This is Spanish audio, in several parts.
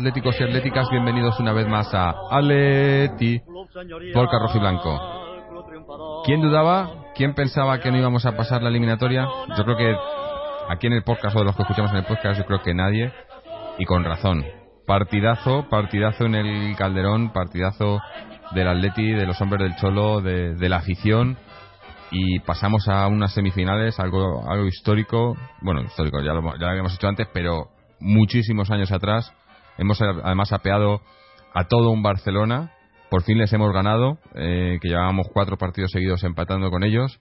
Atléticos y atléticas, bienvenidos una vez más a Aleti por Rojo y Blanco. ¿Quién dudaba? ¿Quién pensaba que no íbamos a pasar la eliminatoria? Yo creo que aquí en el podcast o de los que escuchamos en el podcast, yo creo que nadie, y con razón. Partidazo, partidazo en el Calderón, partidazo del Atleti, de los hombres del Cholo, de, la afición, y pasamos a unas semifinales, algo, algo histórico, bueno, histórico, ya lo habíamos hecho antes, pero muchísimos años atrás, Hemos además apeado a todo un Barcelona. Por fin les hemos ganado, eh, que llevábamos cuatro partidos seguidos empatando con ellos.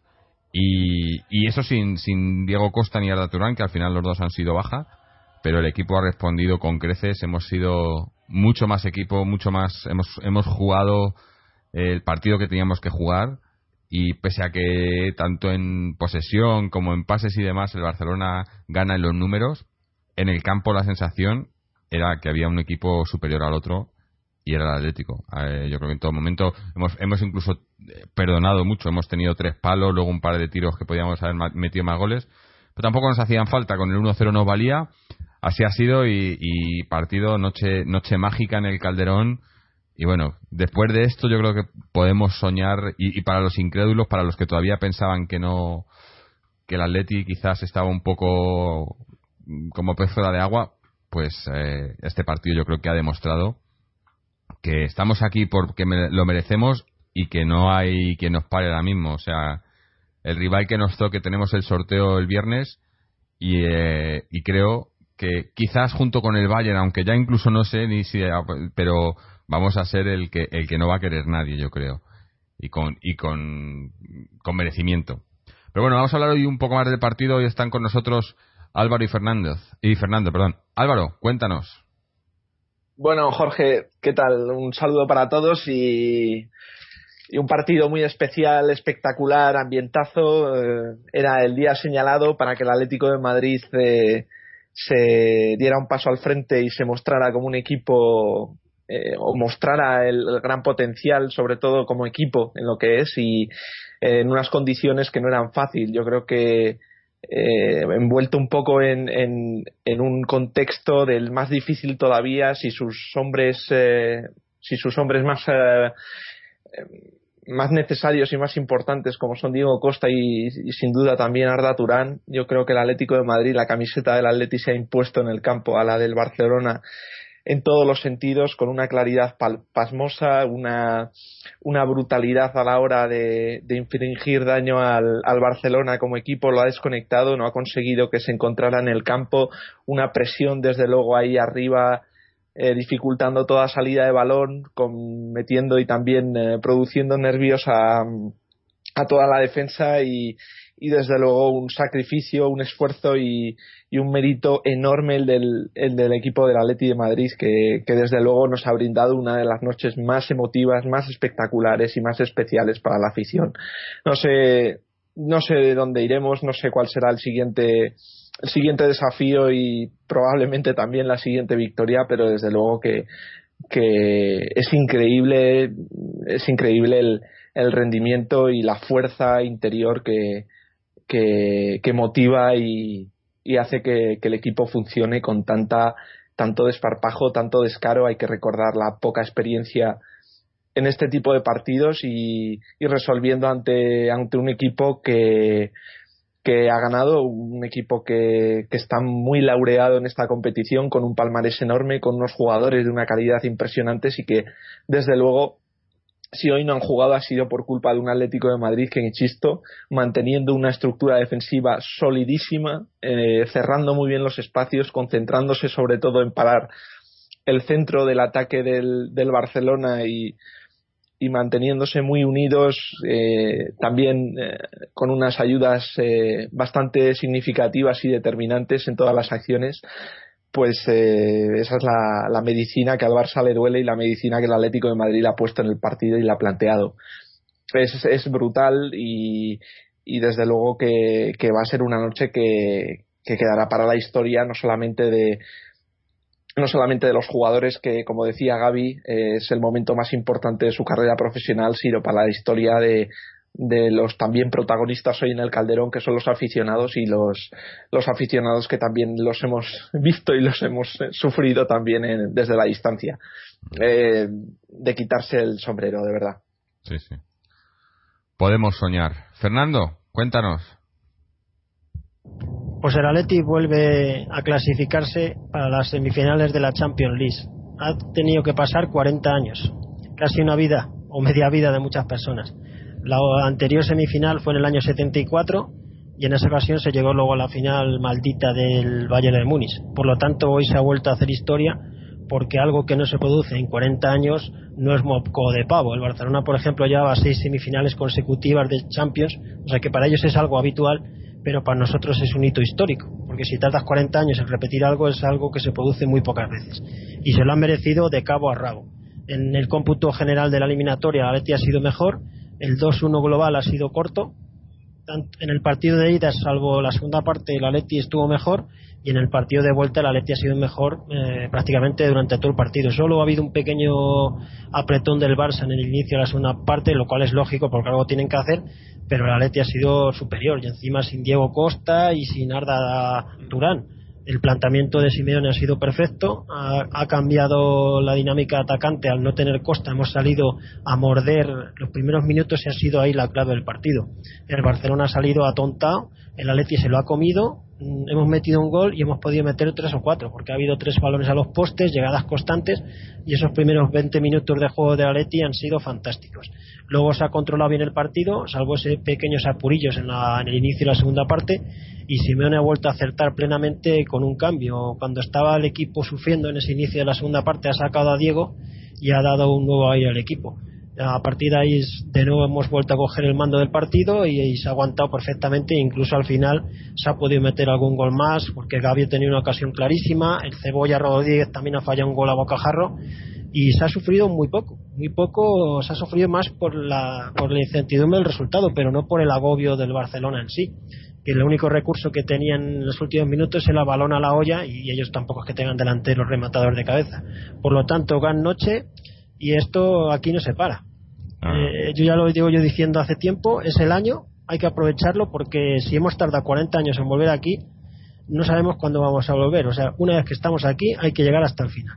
Y, eso sin, sin Diego Costa ni Arda Turán, que al final los dos han sido baja. Pero el equipo ha respondido con creces. Hemos sido mucho más equipo, mucho más. Hemos, hemos jugado el partido que teníamos que jugar. Y pese a que tanto en posesión como en pases y demás el Barcelona gana en los números, en el campo la sensación era que había un equipo superior al otro y era el Atlético. Eh, yo creo que en todo momento hemos, hemos incluso eh, perdonado mucho. Hemos tenido tres palos, luego un par de tiros que podíamos haber metido más goles, pero tampoco nos hacían falta. Con el 1-0 no valía. Así ha sido y, partido noche noche mágica en el Calderón. Y bueno, después de esto yo creo que podemos soñar y, para los incrédulos, para los que todavía pensaban que no que el Atleti quizás estaba un poco como pez fuera de agua, pues eh, este partido yo creo que ha demostrado que estamos aquí porque lo merecemos y que no hay quien nos pare ahora mismo. O sea, el rival que nos toque tenemos el sorteo el viernes y, eh, y creo que quizás junto con el Bayern, aunque ya incluso no sé ni si, pero vamos a ser el que el que no va a querer nadie, yo creo, y con y con, con merecimiento. Pero bueno, vamos a hablar hoy un poco más del partido. Hoy están con nosotros Álvaro y Fernández. Y Fernando, perdón. Álvaro, cuéntanos. Bueno, Jorge, ¿qué tal? Un saludo para todos y, un partido muy especial, espectacular, ambientazo. Eh, era el día señalado para que el Atlético de Madrid eh, se diera un paso al frente y se mostrara como un equipo eh, o mostrara el, gran potencial, sobre todo como equipo, en lo que es y en unas condiciones que no eran fáciles. Yo creo que eh, envuelto un poco en, en, un contexto del más difícil todavía si sus hombres eh, si sus hombres más eh, más necesarios y más importantes como son Diego Costa y, sin duda también Arda Turán yo creo que el Atlético de Madrid la camiseta del Atleti se ha impuesto en el campo a la del Barcelona en todos los sentidos, con una claridad pasmosa, una, una, brutalidad a la hora de, infringir daño al, Barcelona como equipo, lo ha desconectado, no ha conseguido que se encontrara en el campo, una presión desde luego ahí arriba eh, dificultando toda salida de balón, metiendo y también eh, produciendo nervios a, a toda la defensa y, y desde luego un sacrificio, un esfuerzo y, un mérito enorme el del, el del equipo del Atleti de Madrid que, desde luego nos ha brindado una de las noches más emotivas, más espectaculares y más especiales para la afición. No sé, no sé de dónde iremos, no sé cuál será el siguiente el siguiente desafío y probablemente también la siguiente victoria, pero desde luego que, que es increíble, es increíble el, el rendimiento y la fuerza interior que, que, motiva y, hace que, el equipo funcione con tanta tanto desparpajo, tanto descaro. Hay que recordar la poca experiencia en este tipo de partidos y, resolviendo ante, ante un equipo que, que ha ganado, un equipo que, que, está muy laureado en esta competición, con un palmarés enorme, con unos jugadores de una calidad impresionante y que, desde luego, si hoy no han jugado ha sido por culpa de un Atlético de Madrid que, insisto, manteniendo una estructura defensiva solidísima, eh, cerrando muy bien los espacios, concentrándose sobre todo en parar el centro del ataque del, Barcelona y, y, manteniéndose muy unidos, eh, también eh, con unas ayudas bastante significativas y determinantes en todas las acciones pues eh, esa es la, medicina que al Barça le duele y la medicina que el Atlético de Madrid ha puesto en el partido y la ha planteado. Es, es brutal y, y desde luego que, va a ser una noche que, quedará para la historia no solamente de no solamente de los jugadores que como decía Gaby eh, es el momento más importante de su carrera profesional sino para la historia de, de los también protagonistas hoy en el Calderón, que son los aficionados y los, los aficionados que también los hemos visto y los hemos eh, sufrido también desde la distancia. Eh, de quitarse el sombrero, de verdad. Sí, sí. Podemos soñar. Fernando, cuéntanos. Pues el Atleti vuelve a clasificarse para las semifinales de la Champions League. Ha tenido que pasar 40 años, casi una vida o media vida de muchas personas la anterior semifinal fue en el año 74 y en esa ocasión se llegó luego a la final maldita del Valle de Múnich. Por lo tanto, hoy se ha vuelto a hacer historia porque algo que no se produce en 40 años no es moco de pavo. El Barcelona, por ejemplo, lleva seis semifinales consecutivas de Champions, o sea que para ellos es algo habitual, pero para nosotros es un hito histórico, porque si tardas 40 años en repetir algo es algo que se produce muy pocas veces. Y se lo han merecido de cabo a rabo. En el cómputo general de la eliminatoria, la Leti ha sido mejor, el 2-1 global ha sido corto. En el partido de ida, salvo la segunda parte, el Atleti estuvo mejor y en el partido de vuelta el Atleti ha sido mejor eh, prácticamente durante todo el partido. Solo ha habido un pequeño apretón del Barça en el inicio de la segunda parte, lo cual es lógico porque algo tienen que hacer, pero el Atleti ha sido superior y encima sin Diego Costa y sin Arda Durán el planteamiento de Simeone ha sido perfecto, ha, cambiado la dinámica atacante al no tener costa, hemos salido a morder los primeros minutos y ha sido ahí la clave del partido. El Barcelona ha salido atontado, el Atleti se lo ha comido, mm, hemos metido un gol y hemos podido meter tres o cuatro, porque ha habido tres balones a los postes, llegadas constantes y esos primeros 20 minutos de juego de Atleti han sido fantásticos. Luego se ha controlado bien el partido, salvo ese pequeños apurillos en, en el inicio de la segunda parte y Simeone ha vuelto a acertar plenamente con un cambio. Cuando estaba el equipo sufriendo en ese inicio de la segunda parte ha sacado a Diego y ha dado un nuevo aire al equipo. A partir de ahí de nuevo hemos vuelto a coger el mando del partido y, se ha aguantado perfectamente incluso al final se ha podido meter algún gol más porque Gaby ha tenido una ocasión clarísima, el Cebolla Rodríguez también ha fallado un gol a bocajarro y se ha sufrido muy poco, muy poco, se ha sufrido más por la, por la incertidumbre del resultado, pero no por el agobio del Barcelona en sí que el único recurso que tenían en los últimos minutos era balón a la olla y ellos tampoco es que tengan delanteros rematadores de cabeza. Por lo tanto, gan noche y esto aquí no se para. Ah. Eh, yo ya lo digo yo diciendo hace tiempo, es el año, hay que aprovecharlo porque si hemos tardado 40 años en volver aquí, no sabemos cuándo vamos a volver. O sea, una vez que estamos aquí, hay que llegar hasta el final.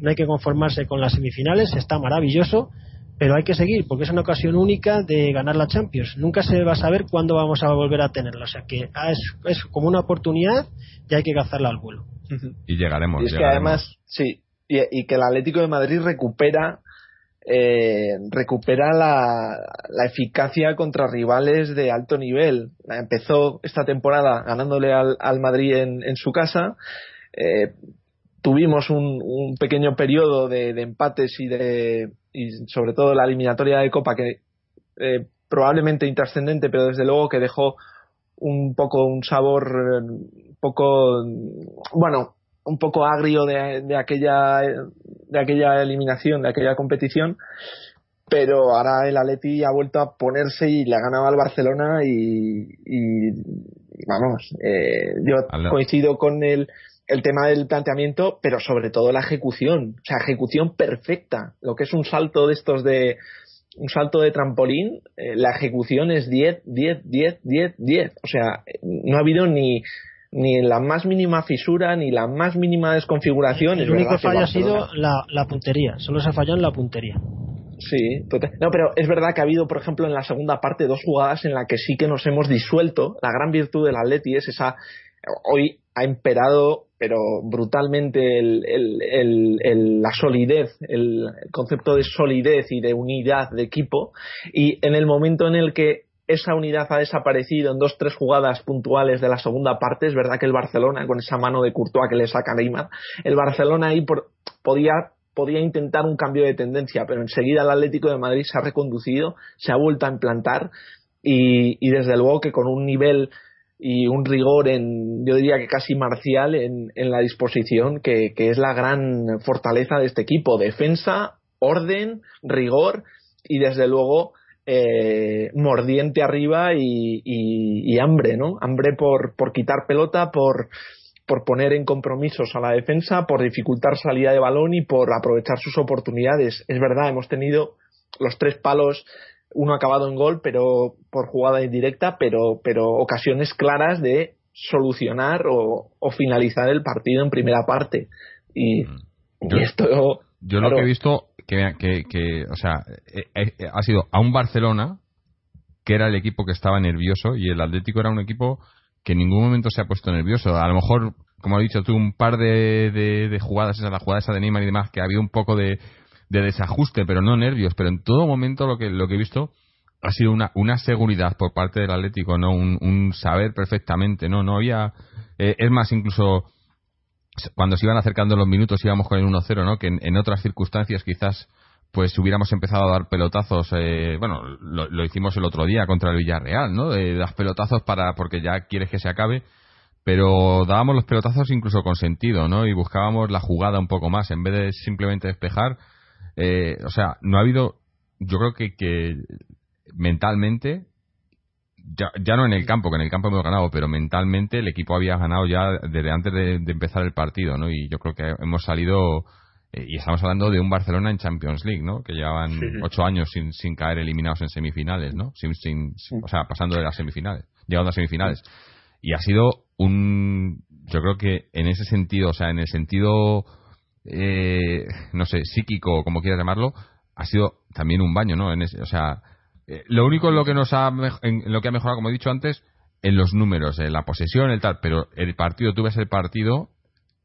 No hay que conformarse con las semifinales, está maravilloso, pero hay que seguir porque es una ocasión única de ganar la Champions. Nunca se va a saber cuándo vamos a volver a tenerla. O sea que ah, es, como una oportunidad y hay que cazarla al vuelo. Y llegaremos. Y es que además, sí, y, que el Atlético de Madrid recupera eh, recupera la, eficacia contra rivales de alto nivel. Empezó esta temporada ganándole al, Madrid en, su casa. Eh, tuvimos un, pequeño periodo de, empates y de y sobre todo la eliminatoria de Copa que eh, probablemente intrascendente pero desde luego que dejó un poco un sabor un poco bueno un poco agrio de, de aquella de aquella eliminación de aquella competición pero ahora el Atleti ha vuelto a ponerse y le ha ganado al Barcelona y, y, vamos eh, yo coincido con el el tema del planteamiento, pero sobre todo la ejecución, o sea, ejecución perfecta, lo que es un salto de estos de un salto de trampolín, eh, la ejecución es 10, 10, 10, 10, 10, o sea, no ha habido ni ni la más mínima fisura ni la más mínima desconfiguración. El único fallo ha sido la, la puntería, solo se ha fallado en la puntería. Sí, no, pero es verdad que ha habido, por ejemplo, en la segunda parte dos jugadas en las que sí que nos hemos disuelto. La gran virtud del Atleti es esa. Hoy ha imperado, pero brutalmente, el, la solidez, el concepto de solidez y de unidad de equipo. Y en el momento en el que esa unidad ha desaparecido en dos tres jugadas puntuales de la segunda parte. Es verdad que el Barcelona, con esa mano de Courtois que le saca Neymar, el Barcelona ahí podía, podía intentar un cambio de tendencia, pero enseguida el Atlético de Madrid se ha reconducido, se ha vuelto a implantar y, desde luego que con un nivel y un rigor en, yo diría que casi marcial en, en la disposición, que, que es la gran fortaleza de este equipo. Defensa, orden, rigor y desde luego eh, mordiente arriba y, hambre, ¿no? Hambre por, por quitar pelota, por, por poner en compromisos a la defensa, por dificultar salida de balón y por aprovechar sus oportunidades. Es verdad, hemos tenido los tres palos, uno acabado en gol, pero por jugada indirecta, pero, pero ocasiones claras de solucionar o, finalizar el partido en primera parte. Y, mm. esto. Yo lo que he visto que, que, o sea, eh, eh, ha sido a un Barcelona que era el equipo que estaba nervioso y el Atlético era un equipo que en ningún momento se ha puesto nervioso. A lo mejor, como he dicho tú, un par de, de, jugadas, esa, la jugada esa de Neymar y demás, que había un poco de, de desajuste, pero no nervios. Pero en todo momento lo que, lo que he visto ha sido una, una seguridad por parte del Atlético, no un, saber perfectamente, no no había eh, es más incluso cuando se iban acercando los minutos íbamos con el 1-0, ¿no? Que en, otras circunstancias quizás pues hubiéramos empezado a dar pelotazos, eh, bueno, lo, hicimos el otro día contra el Villarreal, ¿no? De, das pelotazos para porque ya quieres que se acabe, pero dábamos los pelotazos incluso con sentido, ¿no? Y buscábamos la jugada un poco más en vez de simplemente despejar. Eh, o sea, no ha habido, yo creo que, que mentalmente ya, ya no en el campo, que en el campo hemos ganado, pero mentalmente el equipo había ganado ya desde antes de, empezar el partido, ¿no? Y yo creo que hemos salido eh, y estamos hablando de un Barcelona en Champions League, ¿no? Que llevaban ocho años sin, sin caer eliminados en semifinales, ¿no? Sin, sin, o sea, pasando de las semifinales, llegando a semifinales. Y ha sido un, yo creo que en ese sentido, o sea, en el sentido, eh, no sé, psíquico, como quieras llamarlo, ha sido también un baño, ¿no? En ese, o sea, eh, lo único en lo que nos ha en lo que ha mejorado, como he dicho antes, en los números, en la posesión, el tal, pero el partido, tú ves el partido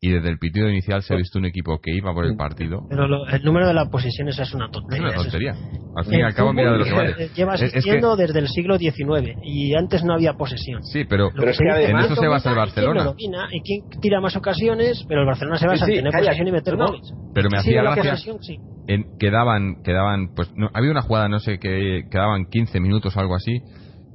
y desde el pitido inicial se ha visto un equipo que iba por el partido. Pero el número de las posesiones es una tontería. Es una tontería. Al fin y al cabo, mira de lo que vale. Lleva existiendo desde el siglo XIX y antes no había posesión. Sí, pero, es que en eso se basa el Barcelona. y quién tira más ocasiones, pero el Barcelona se basa en tener posesión y meter goles. Pero me hacía gracia. En, quedaban, quedaban, pues no, había una jugada, no sé, que quedaban 15 minutos o algo así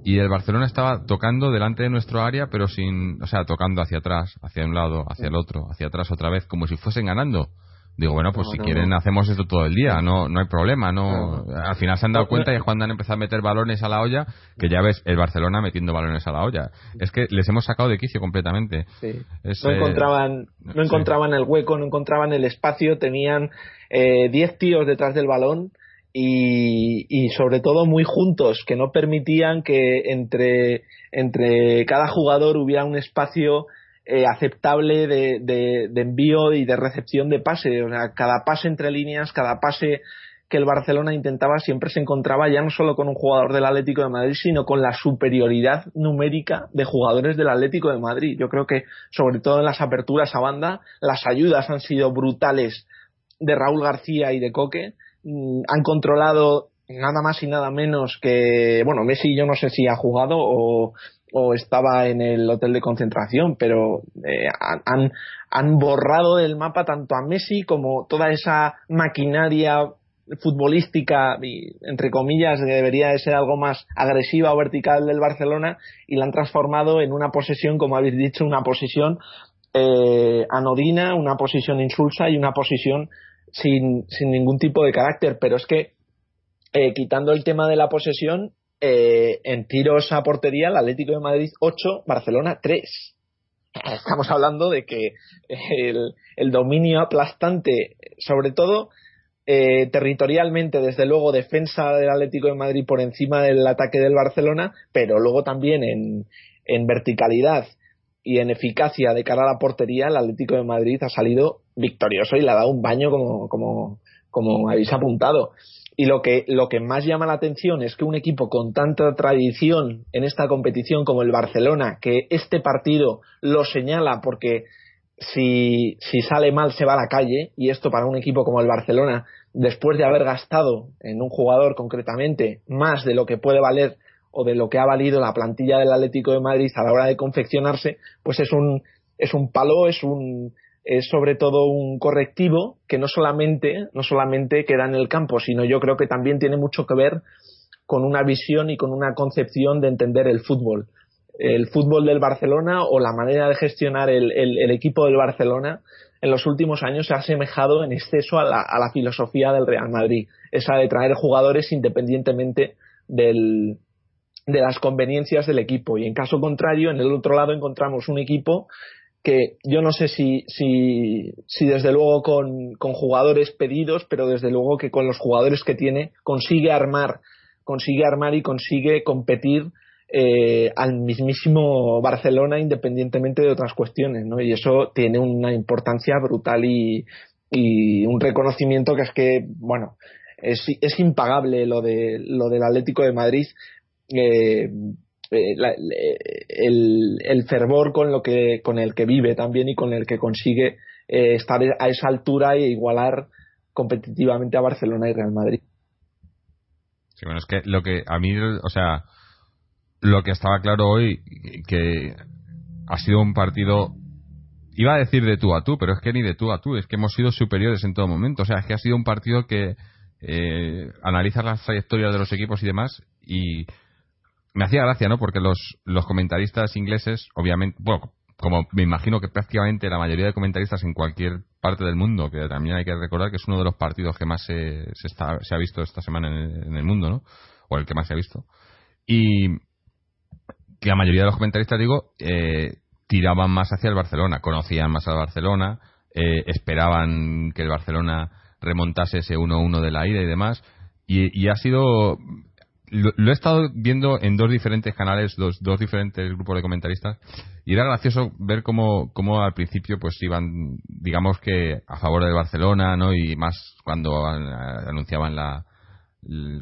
y el Barcelona estaba tocando delante de nuestro área, pero sin, o sea, tocando hacia atrás, hacia un lado, hacia el otro, hacia atrás otra vez, como si fuesen ganando. Digo, bueno, pues si quieren hacemos esto todo el día, no no hay problema, no. Al final se han dado cuenta y es cuando han empezado a meter balones a la olla, que ya ves el Barcelona metiendo balones a la olla. Es que les hemos sacado de quicio completamente. no encontraban, no encontraban el hueco, no encontraban el espacio, tenían 10 eh, tíos detrás del balón y, sobre todo muy juntos, que no permitían que entre, entre cada jugador hubiera un espacio eh, aceptable de, de, envío y de recepción de pase. O sea, cada pase entre líneas, cada pase que el Barcelona intentaba siempre se encontraba ya no solo con un jugador del Atlético de Madrid, sino con la superioridad numérica de jugadores del Atlético de Madrid. Yo creo que, sobre todo en las aperturas a banda, las ayudas han sido brutales de Raúl García y de Coque han controlado nada más y nada menos que, bueno, Messi yo no sé si ha jugado o, o estaba en el hotel de concentración, pero eh, han, han borrado del mapa tanto a Messi como toda esa maquinaria futbolística, entre comillas, debería de ser algo más agresiva o vertical del Barcelona y la han transformado en una posesión, como habéis dicho, una posesión eh, anodina, una posesión insulsa y una posesión sin, sin ningún tipo de carácter, pero es que eh, quitando el tema de la posesión, eh, en tiros a portería, el Atlético de Madrid 8, Barcelona 3. Estamos hablando de que el, el dominio aplastante, sobre todo eh, territorialmente, desde luego, defensa del Atlético de Madrid por encima del ataque del Barcelona, pero luego también en, en verticalidad y en eficacia de cara a la portería, el Atlético de Madrid ha salido victorioso y le ha dado un baño como, como, como habéis apuntado. y lo que, lo que más llama la atención es que un equipo con tanta tradición en esta competición como el Barcelona, que este partido lo señala porque si, si sale mal se va a la calle, y esto para un equipo como el Barcelona, después de haber gastado en un jugador concretamente más de lo que puede valer o de lo que ha valido la plantilla del Atlético de Madrid a la hora de confeccionarse, pues es un, es un palo, es un es sobre todo un correctivo que no solamente, no solamente queda en el campo, sino yo creo que también tiene mucho que ver con una visión y con una concepción de entender el fútbol. El fútbol del Barcelona o la manera de gestionar el, el, equipo del Barcelona en los últimos años se ha asemejado en exceso a la, a la filosofía del Real Madrid, esa de traer jugadores independientemente del, de las conveniencias del equipo. Y en caso contrario, en el otro lado encontramos un equipo que yo no sé si, si, desde luego con, con, jugadores pedidos, pero desde luego que con los jugadores que tiene consigue armar, consigue armar y consigue competir eh, al mismísimo Barcelona independientemente de otras cuestiones, ¿no? Y eso tiene una importancia brutal y, y un reconocimiento que es que, bueno, es, es impagable lo de lo del Atlético de Madrid eh, eh, el, el, fervor con lo que con el que vive también y con el que consigue eh, estar a esa altura e igualar competitivamente a Barcelona y Real Madrid. Sí, bueno, es que lo que a mí, o sea, lo que estaba claro hoy, que ha sido un partido, iba a decir de tú a tú, pero es que ni de tú a tú, es que hemos sido superiores en todo momento. O sea, es que ha sido un partido que eh, analiza las trayectorias de los equipos y demás y me hacía gracia, ¿no? Porque los, los comentaristas ingleses, obviamente, bueno, como me imagino que prácticamente la mayoría de comentaristas en cualquier parte del mundo, que también hay que recordar que es uno de los partidos que más se, se, está, se ha visto esta semana en el, mundo, ¿no? O el que más se ha visto. Y que la mayoría de los comentaristas, digo, eh, tiraban más hacia el Barcelona, conocían más al Barcelona, eh, esperaban que el Barcelona remontase ese 1-1 de la ida y demás. Y, y, ha sido lo, he estado viendo en dos diferentes canales, dos, dos diferentes grupos de comentaristas, y era gracioso ver cómo, cómo al principio pues iban, digamos que a favor del Barcelona, ¿no? Y más cuando anunciaban la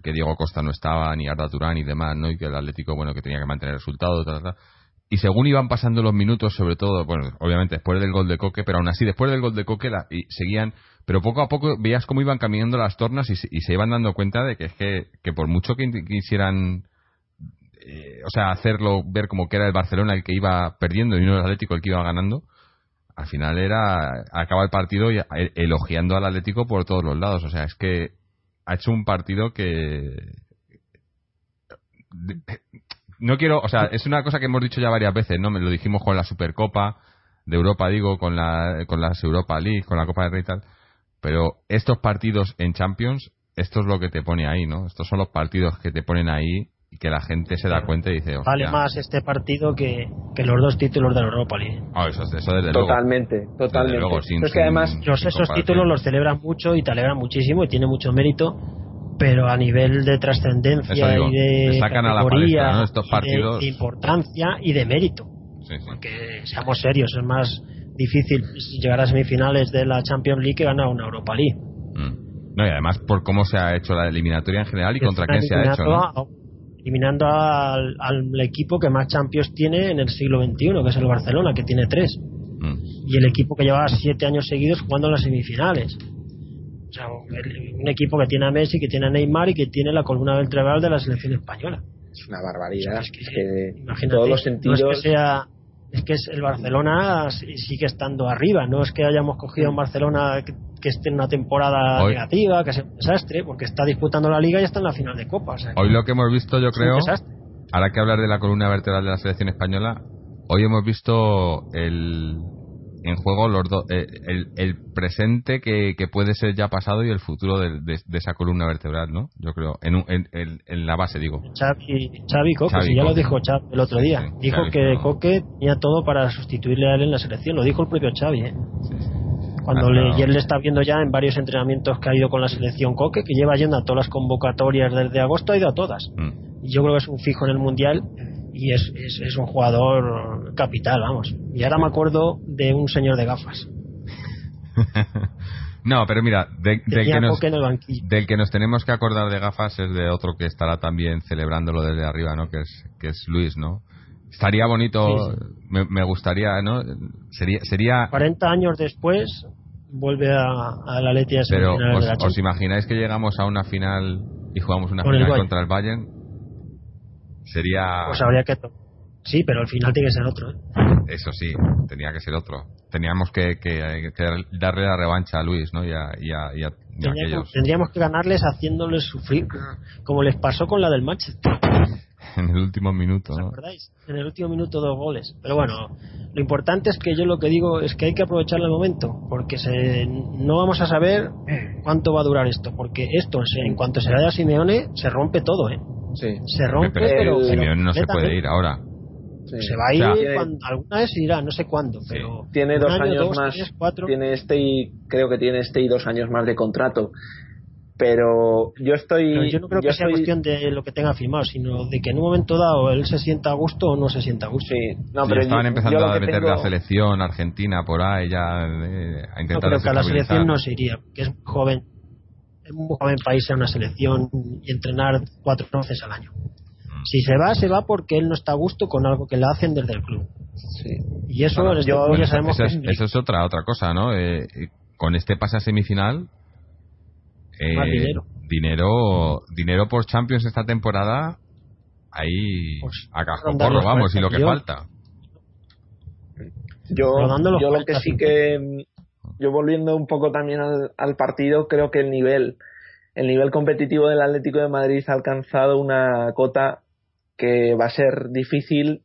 que Diego Costa no estaba, ni Arda Turán y demás, ¿no? Y que el Atlético, bueno, que tenía que mantener resultados, tal, tal. Y según iban pasando los minutos, sobre todo, bueno, obviamente después del gol de Coque, pero aún así después del gol de Coque la, y seguían pero poco a poco veías cómo iban caminando las tornas y, se iban dando cuenta de que es que, por mucho que quisieran eh, o sea hacerlo ver como que era el Barcelona el que iba perdiendo y no el Atlético el que iba ganando al final era acaba el partido y, elogiando al Atlético por todos los lados. O sea es que ha hecho un partido que no quiero o sea es una cosa que hemos dicho ya varias veces no me lo dijimos con la Supercopa de Europa digo con la con las Europa League con la Copa de Rey y tal pero estos partidos en Champions, esto es lo que te pone ahí, ¿no? Estos son los partidos que te ponen ahí y que la gente se da cuenta y dice... Vale más este partido que, que, los dos títulos de la Europa League. Ah, eso, eso desde totalmente, luego. Totalmente, totalmente. es que además... esos títulos los celebran mucho y te alegran muchísimo y tiene mucho mérito, pero a nivel de trascendencia y de categoría, Estos partidos... de, importancia y de mérito. Sí, sí. Porque seamos serios, es más difícil llegar a semifinales de la Champions League que ganar una Europa League. Mm. No, y además por cómo se ha hecho la eliminatoria en general y contra quién se ha hecho. eliminando al, equipo que más Champions tiene en el siglo XXI, que es el Barcelona, que tiene tres. Mm. Y el equipo que lleva siete años seguidos jugando en las semifinales. O sea, un equipo que tiene a Messi, que tiene a Neymar y que tiene la columna vertebral de la selección española. Es una barbaridad. es que, todos los sentidos. No es que sea es que el Barcelona sigue estando arriba, no es que hayamos cogido un Barcelona que, esté en una temporada negativa, que sea un desastre, porque está disputando la liga y está en la final de Copa. hoy lo que hemos visto, yo creo, ahora que hablar de la columna vertebral de la selección española, hoy hemos visto el, en juego los eh, el, presente que, puede ser ya pasado y el futuro de, esa columna vertebral, ¿no? Yo creo, en, en, la base, digo. Xavi, Coque, si ya lo dijo Xavi el otro día. dijo que Coque tenía todo para sustituirle a él en la selección, lo dijo el propio Xavi, ¿eh? Cuando le, y él le está viendo ya en varios entrenamientos que ha ido con la selección Coque, que lleva yendo a todas las convocatorias desde agosto, ha ido a todas. Mm. Yo creo que es un fijo en el Mundial y es, es, un jugador capital, vamos. Y ahora me acuerdo de un señor de gafas. No, pero mira, del, que nos, del que nos tenemos que acordar de gafas es de otro que estará también celebrándolo desde arriba, ¿no? Que es, que es Luis, ¿no? Estaría bonito, Me, gustaría, ¿no? Sería, sería... 40 años después vuelve a, a la Letia Pero os, os, imagináis que llegamos a una final y jugamos una final contra el Bayern? Sería... Pues habría que... Sí, pero al final tiene que ser otro. ¿eh? Eso sí, tenía que ser otro. Teníamos que, que, darle la revancha a Luis, ¿no? Y a, tendríamos, que ganarles haciéndoles sufrir, como les pasó con la del Manchester. en el último minuto, ¿no? acordáis? En el último minuto dos goles. Pero bueno, lo importante es que yo lo que digo es que hay que aprovechar el momento, porque se, no vamos a saber cuánto va a durar esto, porque esto, en cuanto se vaya a Simeone, se rompe todo, ¿eh? Sí. Se rompe, pero, Simeone no se puede ir ahora. Se va a ir alguna vez irá, no sé cuándo, pero tiene dos años más, tiene este y creo que tiene este y dos años más de contrato. Pero yo estoy. yo no creo que sea cuestión de lo que tenga firmado, sino de que en un momento dado él se sienta a gusto o no se sienta a gusto. Sí, no, pero estaban empezando a meter la selección argentina por ahí ya eh, a intentar. No, que a la selección no se iría, que es joven. Un joven país a una selección y entrenar cuatro veces al año. Si se va, se va porque él no está a gusto con algo que le hacen desde el club. Y eso ya sabemos es, eso es otra otra cosa, ¿no? Eh, con este pasa semifinal. Eh, dinero. dinero. Dinero por Champions esta temporada. Ahí pues, a porro, vamos, y lo que falta. Yo, yo lo que sí que. Yo volviendo un poco también al, partido, creo que el nivel el nivel competitivo del Atlético de Madrid ha alcanzado una cota que va a ser difícil,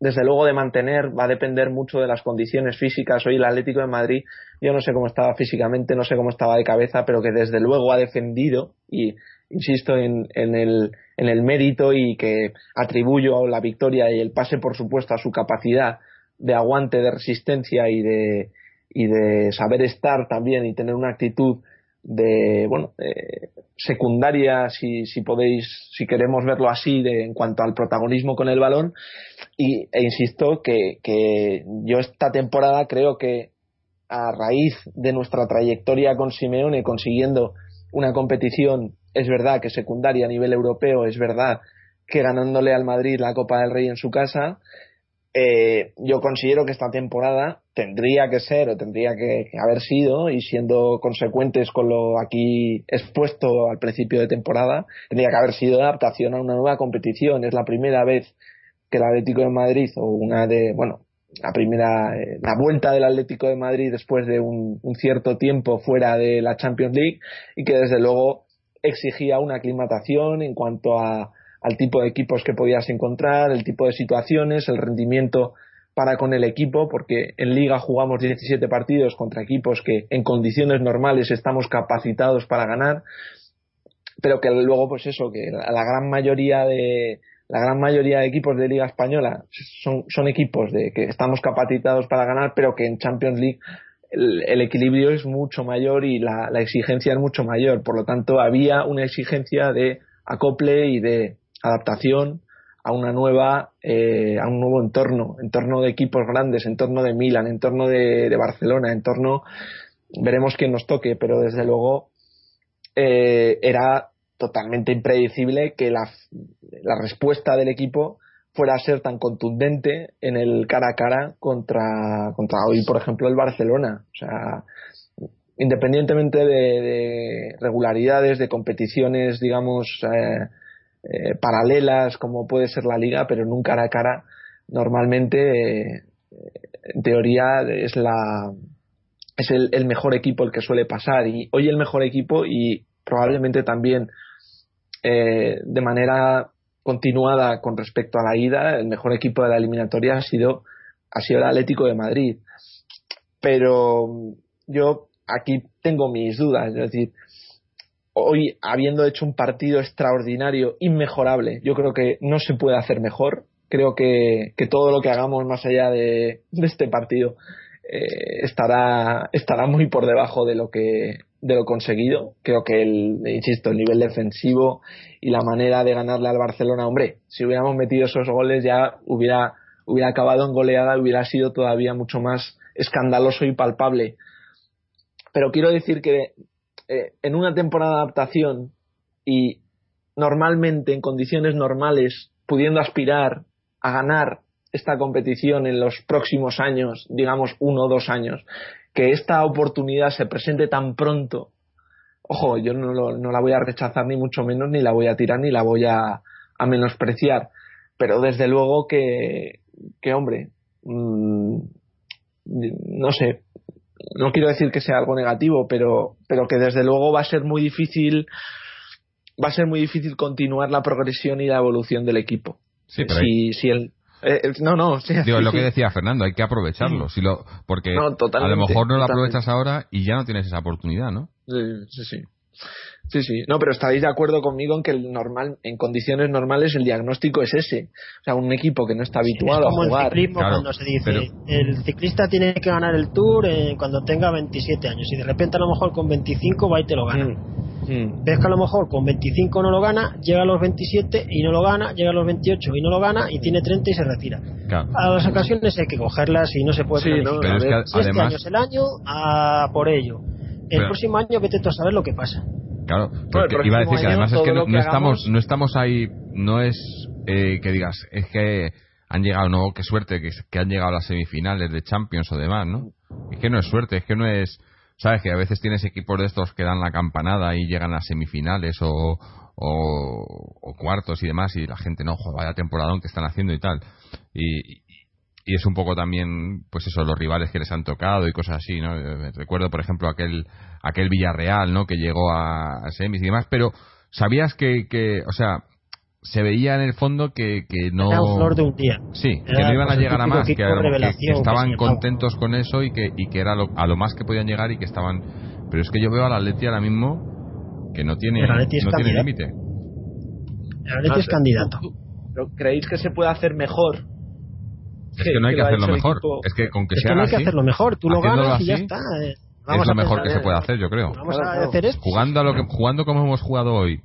desde luego, de mantener, va a depender mucho de las condiciones físicas. Hoy el Atlético de Madrid, yo no sé cómo estaba físicamente, no sé cómo estaba de cabeza, pero que desde luego ha defendido y insisto en, en, el, en el mérito y que atribuyo la victoria y el pase, por supuesto, a su capacidad de aguante, de resistencia y de, y de saber estar también y tener una actitud de bueno secundaria si, si podéis si queremos verlo así de, en cuanto al protagonismo con el balón. Y, e insisto que, que yo esta temporada creo que a raíz de nuestra trayectoria con Simeone consiguiendo una competición es verdad que secundaria a nivel europeo es verdad que ganándole al Madrid la Copa del Rey en su casa eh, yo considero que esta temporada tendría que ser o tendría que, haber sido, y siendo consecuentes con lo aquí expuesto al principio de temporada, tendría que haber sido adaptación a una nueva competición. Es la primera vez que el Atlético de Madrid, o una de, bueno, la primera, eh, la vuelta del Atlético de Madrid después de un, un cierto tiempo fuera de la Champions League, y que desde luego exigía una aclimatación en cuanto a al tipo de equipos que podías encontrar, el tipo de situaciones, el rendimiento para con el equipo, porque en liga jugamos 17 partidos contra equipos que en condiciones normales estamos capacitados para ganar, pero que luego pues eso, que la, gran mayoría de la gran mayoría de equipos de liga española son, son equipos de que estamos capacitados para ganar, pero que en Champions League el, equilibrio es mucho mayor y la, la exigencia es mucho mayor. Por lo tanto, había una exigencia de acople y de, adaptación a una nueva eh, a un nuevo entorno entorno de equipos grandes entorno de Milan entorno de, de Barcelona entorno veremos quién nos toque pero desde luego eh, era totalmente impredecible que la, la respuesta del equipo fuera a ser tan contundente en el cara a cara contra, contra hoy, por ejemplo, el Barcelona. O sea, independientemente de, de regularidades, de competiciones, digamos, eh, eh, paralelas como puede ser la liga, pero en un cara a cara normalmente eh, en teoría es la es el, mejor equipo el que suele pasar. Y hoy el mejor equipo y probablemente también eh, de manera continuada con respecto a la ida el mejor equipo de la eliminatoria ha sido ha sido el Atlético de Madrid. Pero yo aquí tengo mis dudas es decir hoy habiendo hecho un partido extraordinario, inmejorable, yo creo que no se puede hacer mejor. Creo que, todo lo que hagamos más allá de, este partido eh, estará, estará muy por debajo de lo que de lo conseguido. Creo que el, insisto, el nivel defensivo y la manera de ganarle al Barcelona, hombre, si hubiéramos metido esos goles ya hubiera, hubiera acabado en goleada, hubiera sido todavía mucho más escandaloso y palpable pero quiero decir que eh, en una temporada de adaptación y normalmente en condiciones normales, pudiendo aspirar a ganar esta competición en los próximos años, digamos uno o dos años, que esta oportunidad se presente tan pronto, ojo, yo no, no la voy a rechazar ni mucho menos, ni la voy a tirar, ni la voy a, a menospreciar, pero desde luego que, que hombre, mmm, no sé, no quiero decir que sea algo negativo, pero, pero que desde luego va a ser muy difícil, va a ser muy difícil continuar la progresión y la evolución del equipo. Sí, pero si, si el, eh, eh, no, no, sí, Digo, sí, lo que decía Fernando, hay que aprovecharlo. Si lo, porque No, a lo mejor no lo aprovechas ahora y ya no tienes esa oportunidad, ¿no? Sí, sí, sí. Sí, sí. No, pero estaréis de acuerdo conmigo en que el normal, en condiciones normales el diagnóstico es ese. O sea, un equipo que no está habituado es como a el jugar. ciclismo Claro, cuando se dice pero- el ciclista tiene que ganar el Tour eh, cuando tenga 27 años y de repente a lo mejor con 25 va y te lo gana. Mm, mm. Ves que a lo mejor con 25 no lo gana, llega a los 27 y no lo gana, llega a los 28 y no lo gana y tiene 30 y se retira. Claro. A las ocasiones hay que cogerlas y no se puede Sí, no, Pero a es ver, que este año es el año, a por ello. El Pero- próximo año vete tú a saber lo que pasa. claro, porque iba a decir que además es que no, que no estamos, hagamos- no estamos ahí, no es eh, que digas, es que han llegado, no, qué suerte, que, que han llegado a las semifinales de Champions o demás, ¿no? Es que no es suerte, es que no es, sabes que a veces tienes equipos de estos que dan la campanada y llegan a semifinales o, o, o cuartos y demás y la gente no, joder, vaya temporadón que están haciendo y tal. Y, y es un poco también, pues eso, los rivales que les han tocado y cosas así, ¿no? Eh, Recuerdo, por ejemplo, aquel, aquel Villarreal, ¿no? Que llegó a, a semis y demás, pero ¿sabías que, que, o sea, se veía en el fondo que, que no... Era un flor de un día. Sí, que no iban a pues, llegar a más, que, que- revelación que estaban contentos con eso y que, y que era lo- a lo más que podían llegar y que estaban... Pero es que yo veo al Atleti ahora mismo que no tiene, no tiene límite. El Atleti es candidato. ¿Pero ¿Creéis que se puede hacer mejor? Es que no hay que, lo ha hacerlo mejor. equipo- Es que con que Es se que no hay que así, hacerlo mejor. Tú lo ganas y ya así, está. eh. es lo a mejor que se puede hacer, yo creo. Vamos Claro, a hacer esto. jugando a lo que jugando como hemos jugado hoy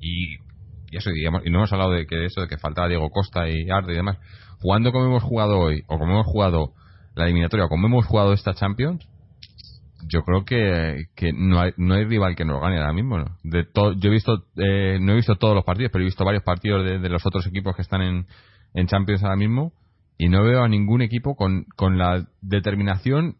y, y eso digamos, y no hemos hablado de que eso de que faltaba Diego Costa y Arde y demás jugando como hemos jugado hoy o como hemos jugado la eliminatoria o como hemos jugado esta Champions yo creo que, que no hay no hay rival que nos gane ahora mismo ¿no? de to- yo he visto eh, no he visto todos los partidos pero he visto varios partidos de, de los otros equipos que están en, en Champions ahora mismo y no veo a ningún equipo con, con la determinación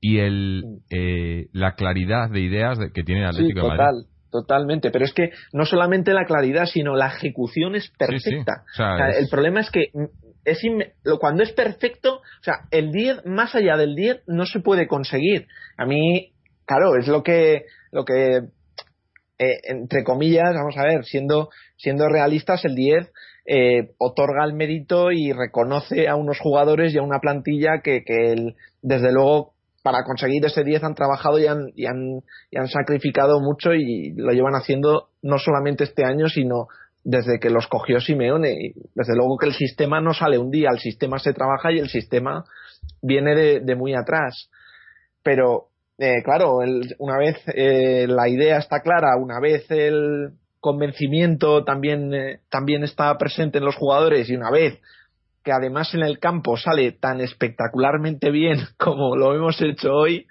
y el eh, la claridad de ideas de- que tiene el Sí, Atlético de Madrid. total, totalmente. Pero es que no solamente la claridad, sino la ejecución es perfecta. Sí, sí. O sea, O sea, es- El problema es que es inme- cuando es perfecto, o sea, el 10, más allá del 10, no se puede conseguir. A mí, claro, es lo que, lo que eh, entre comillas, vamos a ver, siendo, siendo realistas, el 10 eh, otorga el mérito y reconoce a unos jugadores y a una plantilla que, que el- desde luego para conseguir ese 10 han trabajado y han, y, han, y han sacrificado mucho y lo llevan haciendo no solamente este año, sino desde que los cogió Simeone. Desde luego que el sistema no sale un día, el sistema se trabaja y el sistema viene de, de muy atrás. Pero, eh, claro, el- una vez eh, la idea está clara, una vez el convencimiento también, eh, también está presente en los jugadores y una vez que además en el campo sale tan espectacularmente bien como lo hemos hecho hoy,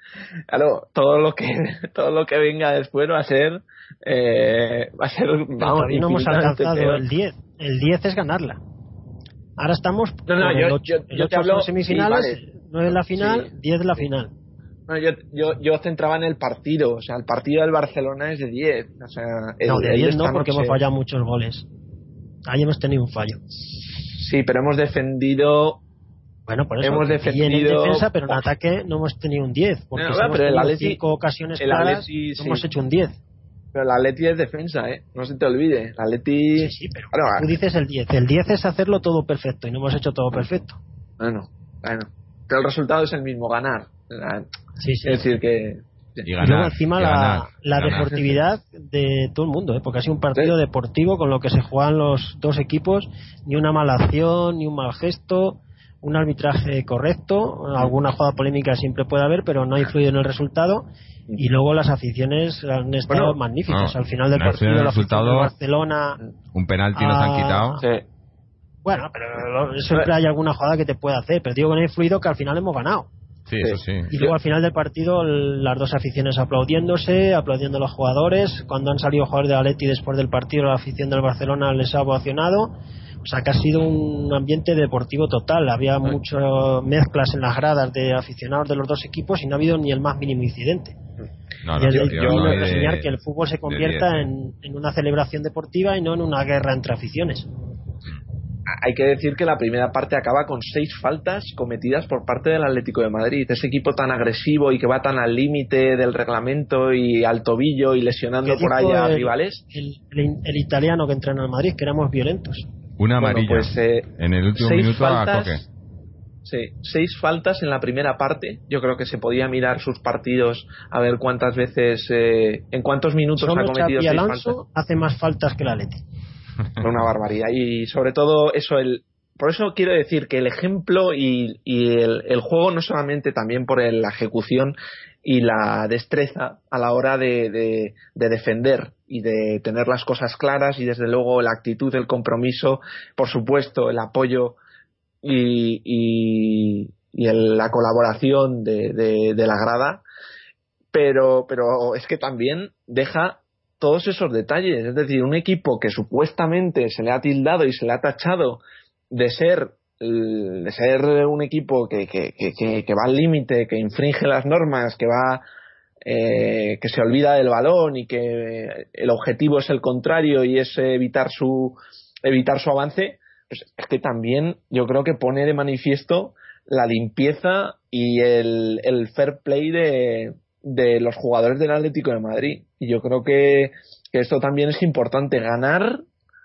claro, todo lo que todo lo que venga después va a ser eh, va a ser vamos, no hemos alcanzado peor. el 10. El 10 es ganarla. Ahora estamos No, no, yo- el 8. yo- el yo 8 te hablo- semifinales, sí, vale. 9 la final, Sí. 10 la final. Bueno, yo, yo, yo centraba en el partido, o sea, el partido del Barcelona es de 10. O sea, el, no, de el 10 esta no, porque noche- hemos fallado muchos goles. Ahí hemos tenido un fallo. Sí, pero hemos defendido. Bueno, por eso. Hemos en defensa, pero en ataque no hemos tenido un 10. Porque No, si no, hemos pero el tenido Atleti- 5 ocasiones el claras, Atleti, no sí. hemos hecho un 10. Pero el Atleti es defensa, ¿eh? No se te olvide. El Atleti. Sí, sí, pero Bueno, tú dices el 10. El 10 es hacerlo todo perfecto y no hemos hecho todo perfecto. Bueno, bueno. Pero el resultado es el mismo, ganar. Sí, sí. Es decir, que. y Y ganar, luego encima y la, ganar, la ganar. deportividad de todo el mundo, ¿eh? porque ha sido un partido Sí. deportivo con lo que se juegan los dos equipos, ni una mala acción, ni un mal gesto, un arbitraje correcto, alguna jugada polémica siempre puede haber, pero no ha influido en el resultado. Y luego las aficiones han estado Bueno, magníficas. no, Al final del partido, el la afición de resultado. Barcelona. un penalti nos han quitado Sí. Bueno, pero lo- siempre hay alguna jugada que te puede hacer. Pero digo que no ha influido que al final hemos ganado. Sí, eso sí. Y luego al final del partido las dos aficiones aplaudiéndose, aplaudiendo a los jugadores. Cuando han salido jugadores de Atleti después del partido, la afición del Barcelona les ha ovacionado. O sea que ha sido un ambiente deportivo total. Había muchas mezclas en las gradas de aficionados de los dos equipos y no ha habido ni el más mínimo incidente. No, y no, yo- yo yo no quiero enseñar que el fútbol se convierta en, en una celebración deportiva y no en una guerra entre aficiones. Hay que decir que la primera parte acaba con seis faltas cometidas por parte del Atlético de Madrid. Ese equipo tan agresivo y que va tan al límite del reglamento y al tobillo y lesionando por ahí dijo a el- rivales. El, el- el italiano que entrena al Madrid, que éramos violentos. Una Bueno, amarilla. pues, eh, en el último seis minuto a faltas, Coque. Sí, seis faltas en la primera parte. Yo creo que se podía mirar sus partidos a ver cuántas veces, eh, en cuántos minutos Solo ha cometido Xavi seis Alonso faltas. hace más faltas que la Leti. Una barbaridad. Y sobre todo eso, el, por eso quiero decir que el ejemplo y, y el, el juego no solamente también por el- la ejecución y la destreza a la hora de, de- de defender y de tener las cosas claras y desde luego la actitud, el compromiso, por supuesto el apoyo y, y, la colaboración de, de- de la grada, pero, pero es que también deja todos esos detalles. Es decir, un equipo que supuestamente se le ha tildado y se le ha tachado de ser de ser un equipo que, que, que, va al límite, que infringe las normas, que va eh, que se olvida del balón y que el objetivo es el contrario y es evitar su evitar su avance, pues es que también yo creo que pone de manifiesto la limpieza y el, el fair play de, de los jugadores del Atlético de Madrid. Y yo creo que, que esto también es importante, ganar,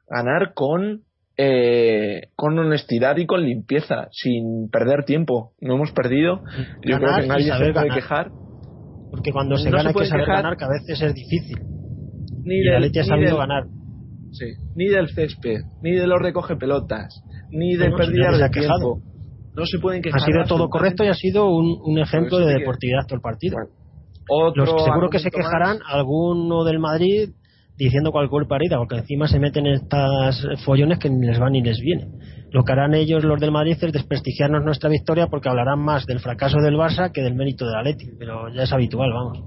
ganar con, eh, con honestidad y con limpieza, sin perder tiempo. No hemos perdido. Yo creo que nadie se puede quejar. Porque cuando se No gana se hay que saber quejar. ganar, que a veces es difícil. Ni Y del- la ha sabido del- ganar. Sí. Ni del césped, ni de los recoge pelotas, ni de No, de ha quejado. tiempo. No se pueden Ha quejar. sido todo correcto y ha sido un, un ejemplo Por eso de que- deportividad todo el partido. Bueno, otro Los seguro que se más. quejarán, alguno del Madrid diciendo cualquier parida, porque encima se meten en estas follones que ni les va ni les viene. Lo que harán ellos, los del Madrid, es desprestigiarnos nuestra victoria porque hablarán más del fracaso del Barça que del mérito del Atleti, pero ya es habitual, vamos.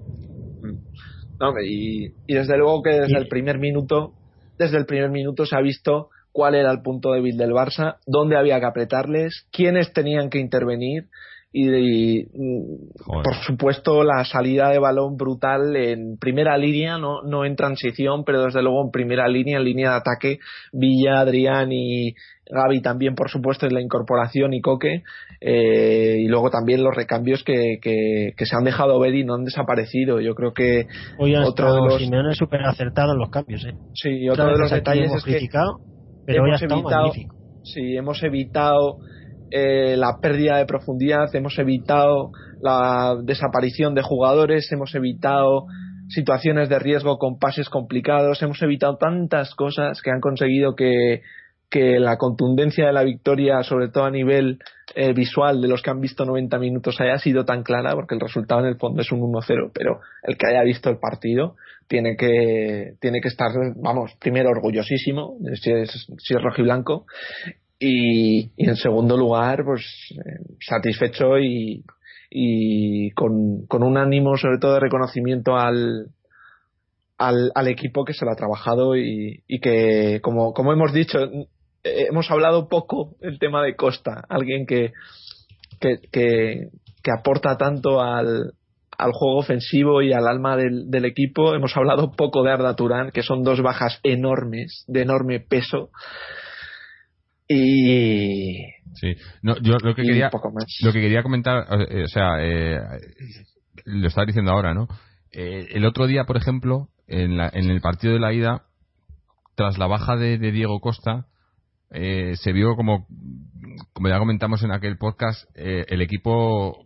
No, y, y desde luego que desde Y- el primer minuto, desde el primer minuto se ha visto cuál era el punto débil del Barça, dónde había que apretarles, quiénes tenían que intervenir y, y, mm, por supuesto la salida de balón brutal en primera línea, no, no en transición, pero desde luego en primera línea, en línea de ataque, Villa, Adrián y Gaby también por supuesto en la incorporación y Coque eh, y luego también los recambios que, que, que se han dejado ver y no han desaparecido. Yo creo que Hoy ha Otro de los- Simeone súper acertado en los cambios, ¿eh? Sí, otro de los detalles hemos es que criticado, pero hoy ha hemos evitado, magnífico. sí, hemos evitado eh, la pérdida de profundidad, hemos evitado la desaparición de jugadores, hemos evitado situaciones de riesgo con pases complicados, hemos evitado tantas cosas que han conseguido que, que la contundencia de la victoria, sobre todo a nivel eh, visual de los que han visto 90 minutos, haya sido tan clara, porque el resultado en el fondo es un 1-0, pero el que haya visto el partido tiene que, tiene que estar, vamos, primero orgullosísimo, si es, si es rojiblanco, y, en segundo lugar, pues eh, satisfecho y, con, con un ánimo sobre todo de reconocimiento al, al, equipo que se lo ha trabajado y, que, como, como hemos dicho, eh, hemos hablado poco el tema de Costa, alguien que, que, que, que aporta tanto al, al juego ofensivo y al alma del, del equipo. Hemos hablado poco de Arda Turán, que son dos bajas enormes, de enorme peso. Y, Sí. No, yo lo que quería, lo que quería comentar, eh, o sea, eh, lo estaba diciendo ahora, ¿no? Eh, el otro día, por ejemplo, en, la- en el partido de la ida, tras la baja de, de Diego Costa, eh, se vio como, como ya comentamos en aquel podcast, eh, el equipo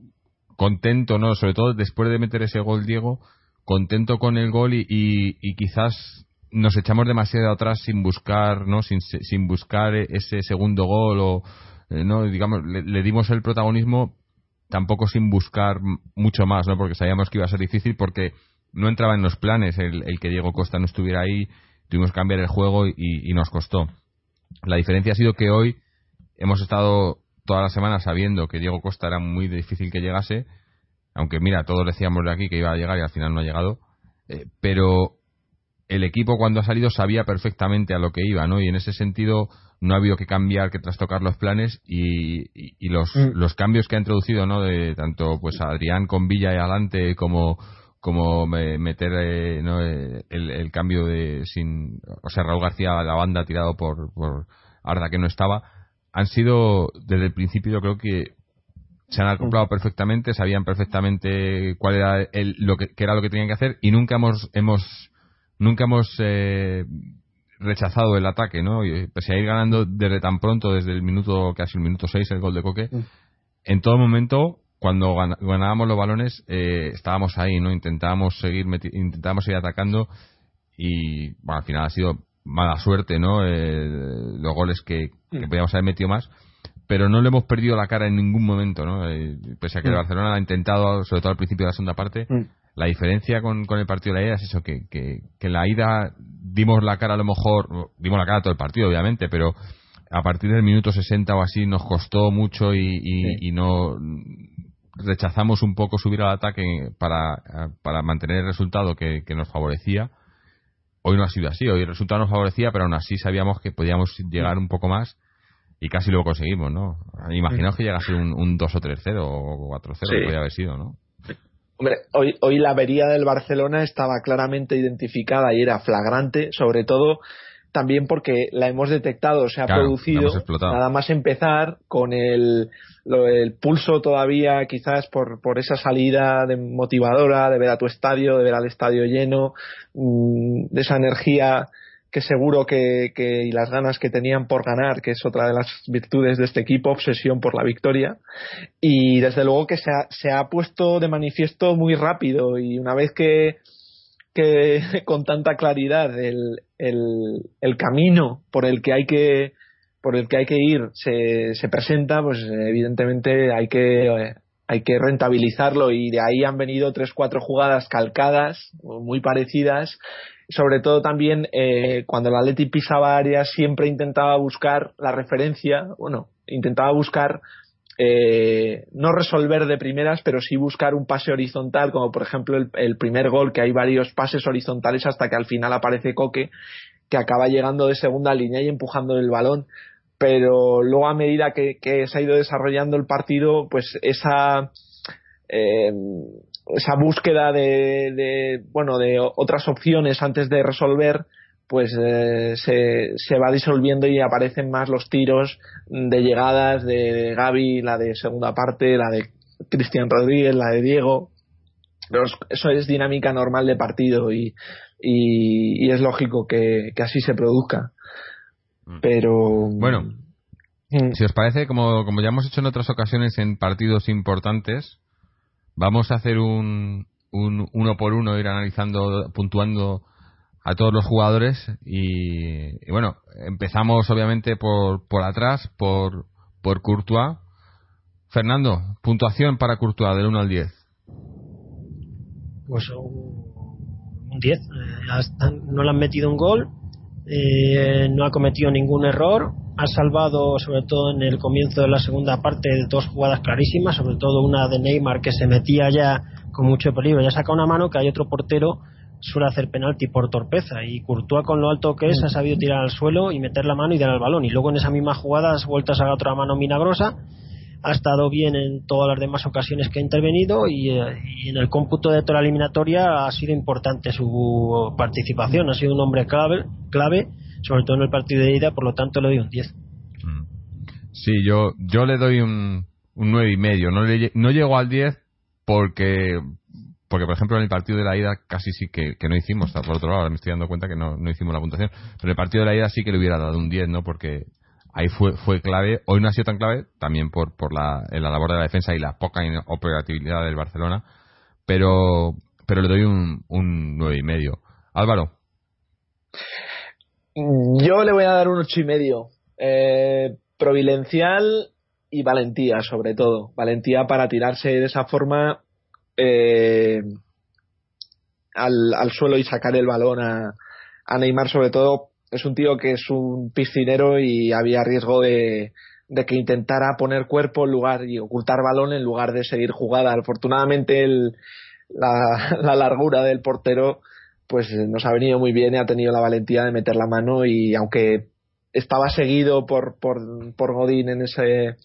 contento, ¿no? Sobre todo después de meter ese gol Diego, contento con el gol y, y, y quizás nos echamos demasiado atrás sin buscar, ¿no? Sin, sin buscar ese segundo gol o, eh, no digamos le, dimos el protagonismo tampoco sin buscar mucho más no porque sabíamos que iba a ser difícil porque no entraba en los planes el, el que Diego Costa no estuviera ahí. Tuvimos que cambiar el juego y, y nos costó. La diferencia ha sido que hoy hemos estado toda la semana sabiendo que Diego Costa era muy difícil que llegase aunque mira, todos decíamos de aquí que iba a llegar y al final no ha llegado, eh, pero el equipo cuando ha salido sabía perfectamente a lo que iba, ¿no? Y en ese sentido no ha habido que cambiar, que trastocar los planes y, los, mm. los cambios que ha introducido, ¿no? De tanto pues Adrián con Villa y adelante como como meter eh, ¿no? Eh, el, cambio de sin o sea Raúl García a la banda tirado por, por Arda que no estaba han sido desde el principio yo creo que se han acoplado perfectamente sabían perfectamente cuál era el, lo que, que, era lo que tenían que hacer y nunca hemos hemos nunca hemos eh, rechazado el ataque, ¿no? Y, pese a ir ganando desde tan pronto, desde el minuto, casi el minuto 6, el gol de Coque, mm. en todo momento, cuando ganábamos los balones, eh, estábamos ahí, ¿no? Intentábamos seguir, intentábamos seguir atacando y, bueno, al final ha sido mala suerte, ¿no? Eh, los goles que, que mm. podíamos haber metido más pero no le hemos perdido la cara en ningún momento, ¿no? pese a que el mm. Barcelona ha intentado, sobre todo al principio de la segunda parte, la diferencia con, con, el partido de la ida es eso, que, que, que, la ida dimos la cara a lo mejor, dimos la cara todo el partido, obviamente, pero a partir del minuto 60 o así nos costó mucho y, y, no rechazamos un poco subir al ataque para, para mantener el resultado que, que, nos favorecía. Hoy no ha sido así, hoy el resultado nos favorecía, pero aún así sabíamos que podíamos llegar un poco más y casi lo conseguimos, ¿no? Imaginaos que llegase un, un 2 o 3-0 o 4-0, que podría haber sido, ¿no? Hombre, hoy, hoy la avería del Barcelona estaba claramente identificada y era flagrante, sobre todo también porque la hemos detectado, se ha producido nada más empezar con el, el pulso todavía quizás por, por esa salida de motivadora de ver a tu estadio, de ver al estadio lleno, mm, de esa energía que seguro que, y las ganas que tenían por ganar, que es otra de las virtudes de este equipo, obsesión por la victoria. Y desde luego que se ha, puesto de manifiesto muy rápido y una vez que, con tanta claridad el, camino por el que hay que por el que hay que ir se, se presenta, pues evidentemente hay que hay que rentabilizarlo y de ahí han venido tres cuatro jugadas calcadas muy parecidas sobre todo también eh, cuando el Atleti pisaba áreas siempre intentaba buscar la referencia, bueno, intentaba buscar eh, no resolver de primeras, pero sí buscar un pase horizontal, como por ejemplo el, primer gol, que hay varios pases horizontales hasta que al final aparece Coque, que acaba llegando de segunda línea y empujando el balón. Pero luego a medida que, que se ha ido desarrollando el partido, pues esa eh, esa búsqueda de, de, bueno de otras opciones antes de resolver pues eh, se, se, va disolviendo y aparecen más los tiros de llegadas de, Gaby, la de segunda parte, la de Cristian Rodríguez, la de Diego. eso es dinámica normal de partido y, y, es lógico que, que, así se produzca. Mm. Pero. Bueno, mm. si os parece, como, como ya hemos hecho en otras ocasiones en partidos importantes, Vamos a hacer un, un uno por uno, ir analizando, puntuando a todos los jugadores y, bueno, empezamos obviamente por, por atrás, por, por Courtois. Fernando, puntuación para Courtois del 1 al 10. Pues un 10. Eh, no le han metido un gol, eh, no ha cometido ningún error, ha salvado sobre todo en el comienzo de la segunda parte dos jugadas clarísimas, sobre todo una de Neymar que se metía ya con mucho peligro, ya saca una mano que hay otro portero suele hacer penalti por torpeza y Courtois con lo alto que es ha sabido tirar al suelo y meter la mano y dar al balón y luego en esa misma jugada has vuelto a sacar otra mano milagrosa ha estado bien en todas las demás ocasiones que ha intervenido y, eh, y, en el cómputo de toda la eliminatoria ha sido importante su participación, ha sido un hombre clave, clave sobre todo en el partido de ida, por lo tanto le doy un 10. Mm. Sí, yo, yo le doy un, un 9 y medio, no, le, no llego al 10 porque porque por ejemplo en el partido de la ida casi sí que, que no hicimos, por otro lado me estoy dando cuenta que no, no hicimos la puntuación, pero en el partido de la ida sí que le hubiera dado un 10, ¿no? Porque ahí fue, fue clave. Hoy no ha sido tan clave, también por, por la, la labor de la defensa y la poca operatividad del Barcelona, pero, pero le doy un, un nueve y medio. Álvaro. Yo le voy a dar un ocho y medio. Eh, providencial y valentía, sobre todo. Valentía para tirarse de esa forma eh, al, al, suelo y sacar el balón a, a Neymar, sobre todo es un tío que es un piscinero y había riesgo de, de que intentara poner cuerpo en lugar y ocultar balón en lugar de seguir jugada. Afortunadamente el, la, la, largura del portero pues nos ha venido muy bien y ha tenido la valentía de meter la mano y aunque estaba seguido por, por, por Godín en ese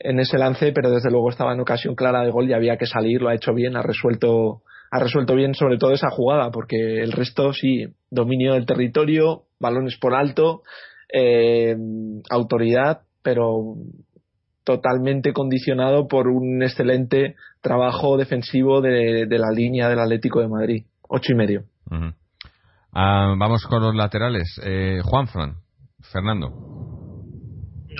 en ese lance, pero desde luego estaba en ocasión clara de gol y había que salir, lo ha hecho bien, ha resuelto ha resuelto bien sobre todo esa jugada, porque el resto sí, dominio del territorio, balones por alto, eh, autoridad, pero totalmente condicionado por un excelente trabajo defensivo de, la línea del Atlético de Madrid. Ocho y medio. Ah, vamos con los laterales. Eh, Juanfran, Fernando.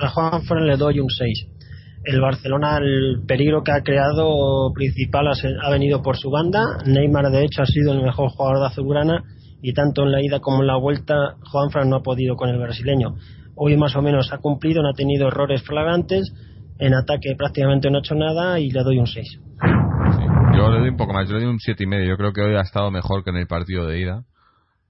A Juanfran le doy un 6 el Barcelona, el peligro que ha creado principal ha, venido por su banda. Neymar, de hecho, ha sido el mejor jugador de Azulgrana y tanto en la ida como en la vuelta, Juanfran no ha podido con el brasileño. Hoy más o menos ha cumplido, no ha tenido errores flagrantes. En ataque prácticamente no ha hecho nada y le doy un 6. Yo le doy un poco más, yo le doy un 7,5. Yo creo que hoy ha estado mejor que en el partido de ida.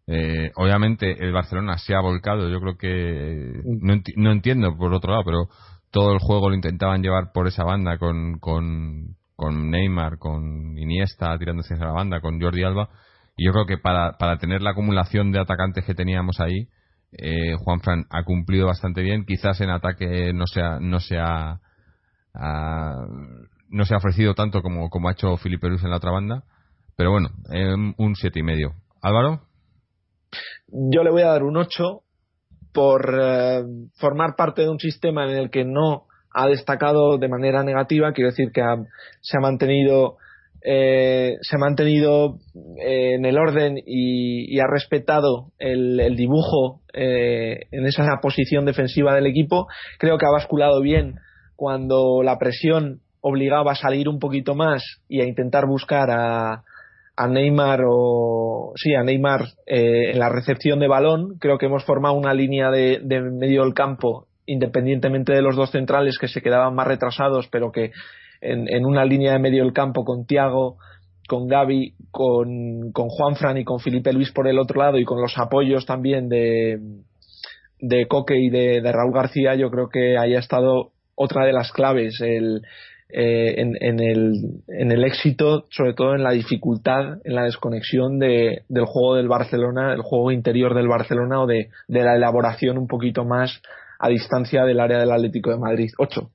Eh, obviamente el Barcelona se ha volcado, yo creo que no, no, entiendo por otro lado, pero todo el juego lo intentaban llevar por esa banda con, con, con Neymar, con Iniesta tirándose hacia la banda, con Jordi Alba. Y yo creo que para, para tener la acumulación de atacantes que teníamos ahí, eh, Juan Fran ha cumplido bastante bien. Quizás en ataque no se ha, no se ha, no se ha ofrecido tanto como, como ha hecho Felipe Luis en la otra banda. Pero bueno, eh, un siete y medio. Álvaro. Yo le voy a dar un 8 por eh, formar parte de un sistema en el que no ha destacado de manera negativa, quiero decir que se ha mantenido eh, se ha mantenido eh, en el orden y, ha respetado el, dibujo en esa posición defensiva del equipo. Creo que ha basculado bien cuando la presión obligaba a salir un poquito más y a intentar buscar a, a Neymar o sí a Neymar eh, en la recepción de balón. Creo que hemos formado una línea de, medio del campo independientemente de los dos centrales que se quedaban más retrasados pero que en, una línea de medio del campo con Tiago con Gaby con, con Juanfran y con Felipe Luis por el otro lado y con los apoyos también de de Coque y de, de Raúl García yo creo que ahí ha estado otra de las claves el eh, en, el, en el éxito, sobre todo en la dificultad, en la desconexión de, del juego del Barcelona, el juego interior del Barcelona o de, la elaboración un poquito más a distancia del área del Atlético de Madrid. 8.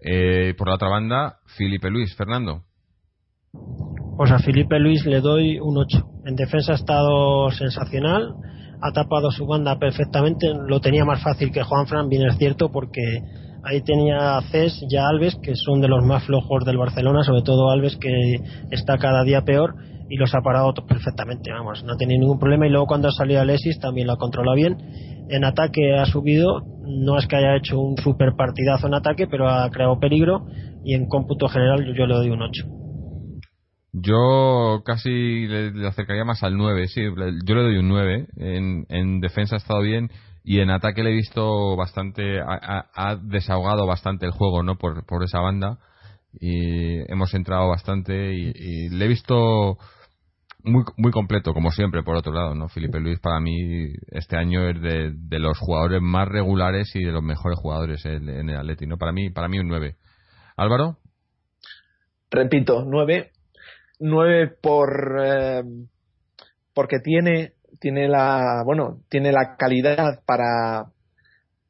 Eh, por la otra banda, Felipe Luis, Fernando. Pues a Felipe Luis le doy un 8. En defensa ha estado sensacional, ha tapado su banda perfectamente, lo tenía más fácil que Juan Fran, bien es cierto, porque Ahí tenía Cés y Alves, que son de los más flojos del Barcelona, sobre todo Alves, que está cada día peor y los ha parado perfectamente, vamos, no tenido ningún problema. Y luego cuando ha salido Alexis también lo ha controlado bien. En ataque ha subido, no es que haya hecho un super partidazo en ataque, pero ha creado peligro y en cómputo general yo, le doy un 8. Yo casi le, acercaría más al 9, sí, yo le doy un 9. En, en defensa ha estado bien y en ataque le he visto bastante ha, desahogado bastante el juego no por, por esa banda. Y hemos entrado bastante y, le he visto muy muy completo como siempre por otro lado no Felipe Luis para mí este año es de, los jugadores más regulares y de los mejores jugadores en, el Atleti no para mí para mí un 9 Álvaro. Repito 9 9 por eh, porque tiene tiene la, bueno, tiene la calidad para,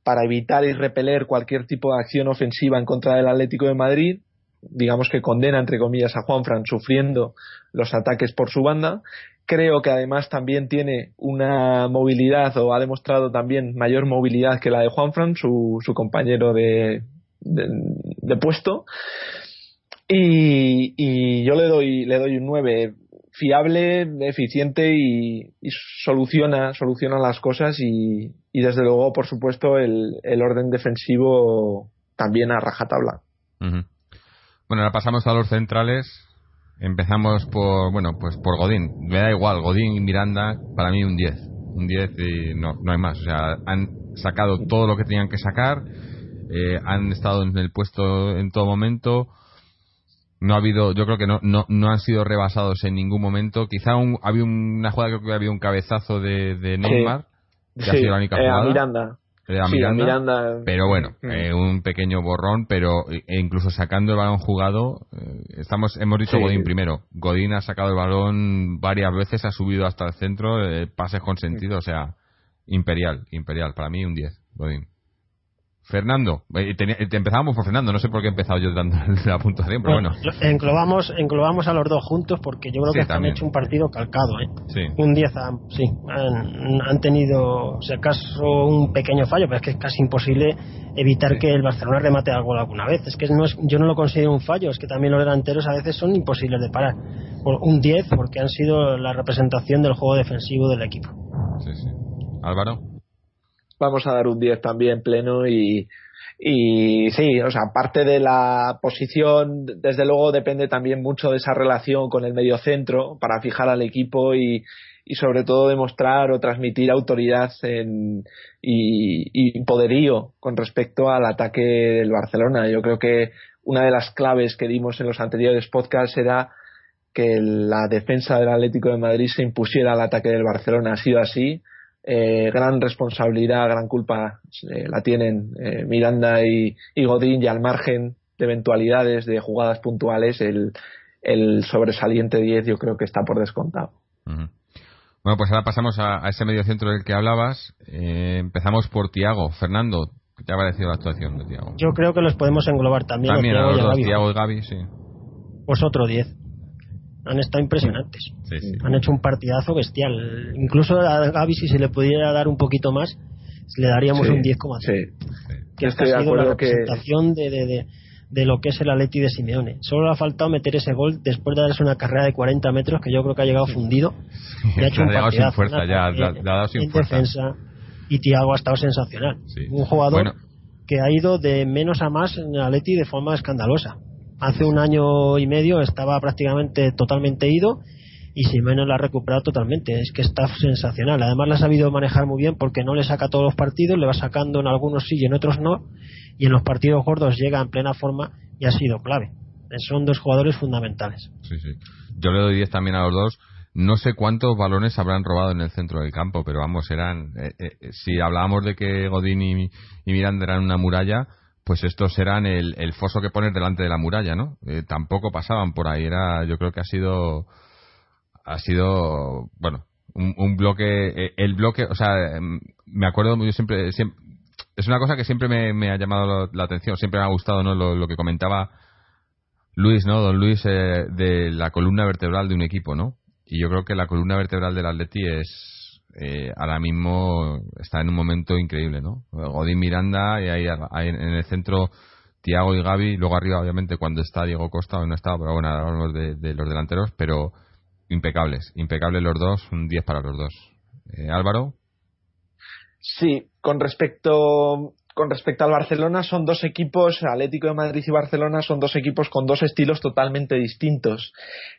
para evitar y repeler cualquier tipo de acción ofensiva en contra del Atlético de Madrid. Digamos que condena, entre comillas, a Juanfran sufriendo los ataques por su banda. Creo que además también tiene una movilidad o ha demostrado también mayor movilidad que la de Juanfran, su, su compañero de, de, puesto. Y, y, yo le doy, le doy un 9 fiable, eficiente y, soluciona, soluciona las cosas y, desde luego, por supuesto, el, orden defensivo también a rajatabla. Bueno, ahora pasamos a los centrales. Empezamos por, bueno, pues por Godín. Me da igual, Godín y Miranda, para mí un 10. Un 10 y no, no hay más. O sea, han sacado todo lo que tenían que sacar. Eh, han estado en el puesto en todo momento no ha habido, yo creo que no, no, no han sido rebasados en ningún momento. Quizá un, había una jugada, creo que había un cabezazo de, de Neymar, que ha sido la única eh, jugada. Miranda. a Miranda, pero bueno, mm. eh, un pequeño borrón, pero e incluso sacando el balón jugado, eh, estamos hemos dicho Godín primero. Godín ha sacado el balón varias veces, ha subido hasta el centro, eh, pases con sentido, o sea, imperial, imperial, para mí un 10, Godín. Fernando, eh, empezábamos por Fernando, no sé por qué he empezado yo dando la puntuación, pero bueno. Englobamos, englobamos a los dos juntos porque yo creo que han hecho un partido calcado, ¿eh? Sí. Un 10 sí. Han, tenido, si acaso, un pequeño fallo, pero es que es casi imposible evitar que el Barcelona remate algo alguna vez. Es que no es, yo no lo considero un fallo, es que también los delanteros a veces son imposibles de parar. Un 10 porque han sido la representación del juego defensivo del equipo. Sí, sí. Álvaro vamos a dar un 10 también pleno y, y sí, o sea, parte de la posición, desde luego depende también mucho de esa relación con el mediocentro para fijar al equipo y, y sobre todo demostrar o transmitir autoridad en, y, y, poderío con respecto al ataque del Barcelona. Yo creo que una de las claves que dimos en los anteriores podcasts era que la defensa del Atlético de Madrid se impusiera al ataque del Barcelona. Ha sido así eh, gran responsabilidad, gran culpa eh, la tienen eh, Miranda y, Godín y al margen de eventualidades, de jugadas puntuales, el, el sobresaliente 10 yo creo que está por descontado. Bueno, pues ahora pasamos a, ese medio centro del que hablabas. empezamos por Tiago. Fernando, ¿qué te ha parecido la actuación de Tiago? Yo creo que los podemos englobar también. También a los dos, Tiago y Gaby, sí. Pues otro 10 han estado impresionantes. Han hecho un partidazo bestial. Incluso a Gaby, si se le pudiera dar un poquito más, le daríamos un 10,5. Sí. Que ha sido la representación de, de, de, lo que es el Atleti de Simeone. Solo le ha faltado meter ese gol después de darse una carrera de 40 metros que yo creo que ha llegado fundido. Y ha hecho un partidazo. fuerza, ya, en defensa. Y Thiago ha estado sensacional. Un jugador que ha ido de menos a más en el Atleti de forma escandalosa hace un año y medio estaba prácticamente totalmente ido y Simeone la ha recuperado totalmente. Es que está sensacional. Además, la ha sabido manejar muy bien porque no le saca todos los partidos, le va sacando en algunos sí y en otros no. Y en los partidos gordos llega en plena forma y ha sido clave. Son dos jugadores fundamentales. Sí, sí. Yo le doy 10 también a los dos. No sé cuántos balones habrán robado en el centro del campo, pero vamos, eran. Eh, eh, si hablábamos de que Godín y, y Miranda eran una muralla, pues estos eran el, el, foso que pones delante de la muralla, ¿no? Eh, tampoco pasaban por ahí. Era, yo creo que ha sido, ha sido, bueno, un, bloque, eh, el bloque, o sea, me acuerdo, yo siempre, siempre es una cosa que siempre me, ha llamado la atención, siempre me ha gustado, ¿no? Lo, que comentaba Luis, ¿no? Don Luis, eh, de la columna vertebral de un equipo, ¿no? Y yo creo que la columna vertebral del Atleti es eh, ahora mismo está en un momento increíble, ¿no? Godín Miranda y ahí, en el centro Tiago y Gaby, luego arriba obviamente cuando está Diego Costa no está, pero bueno, hablamos de, de, los delanteros, pero impecables, impecables los dos, un 10 para los dos. Eh, Álvaro. Sí, con respecto con respecto al Barcelona son dos equipos, Atlético de Madrid y Barcelona son dos equipos con dos estilos totalmente distintos.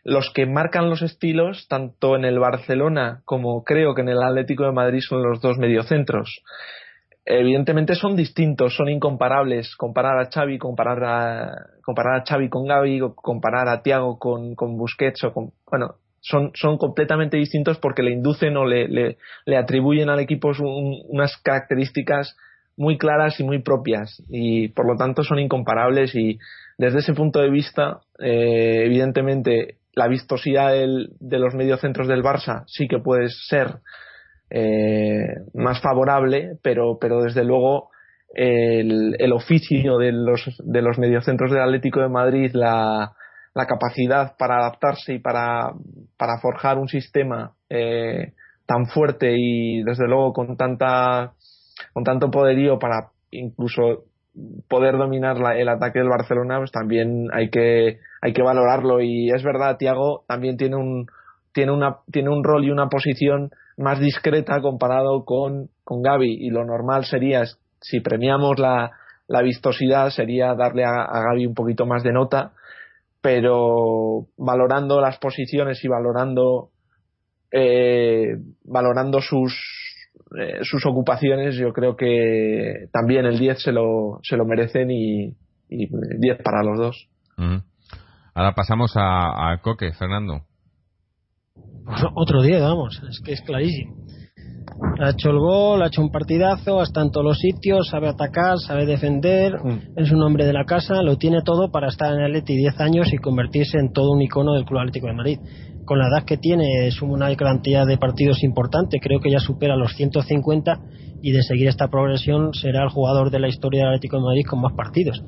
Los que marcan los estilos, tanto en el Barcelona como creo que en el Atlético de Madrid, son los dos mediocentros. Evidentemente son distintos, son incomparables. Comparar a Xavi, comparar a, comparar a Xavi con Gavi, comparar a Tiago con, con Busquets o con, bueno, son, son completamente distintos porque le inducen o le, le, atribuyen al equipo unas características muy claras y muy propias y por lo tanto son incomparables y desde ese punto de vista eh, evidentemente la vistosidad de los mediocentros del Barça sí que puede ser eh, más favorable pero pero desde luego el, el, oficio de los de los mediocentros del Atlético de Madrid la, la capacidad para adaptarse y para, para forjar un sistema eh, tan fuerte y desde luego con tanta con tanto poderío para incluso poder dominar el ataque del Barcelona, pues también hay que, hay que valorarlo. Y es verdad, Tiago también tiene un, tiene, una, tiene un rol y una posición más discreta comparado con, con Gaby. Y lo normal sería, si premiamos la, la vistosidad, sería darle a, a Gaby un poquito más de nota. Pero valorando las posiciones y valorando, eh, valorando sus, eh, sus ocupaciones yo creo que también el 10 se lo, se lo merecen y, 10 para los dos. Ahora pasamos a, Coque, Fernando. Otro 10, vamos, es que es clarísimo. Ha hecho el gol, ha hecho un partidazo, está en todos los sitios, sabe atacar, sabe defender, mm. es un hombre de la casa, lo tiene todo para estar en el Atleti 10 años y convertirse en todo un icono del Club Atlético de Madrid. Con la edad que tiene, es una cantidad de partidos importante, creo que ya supera los 150 y de seguir esta progresión será el jugador de la historia del Atlético de Madrid con más partidos.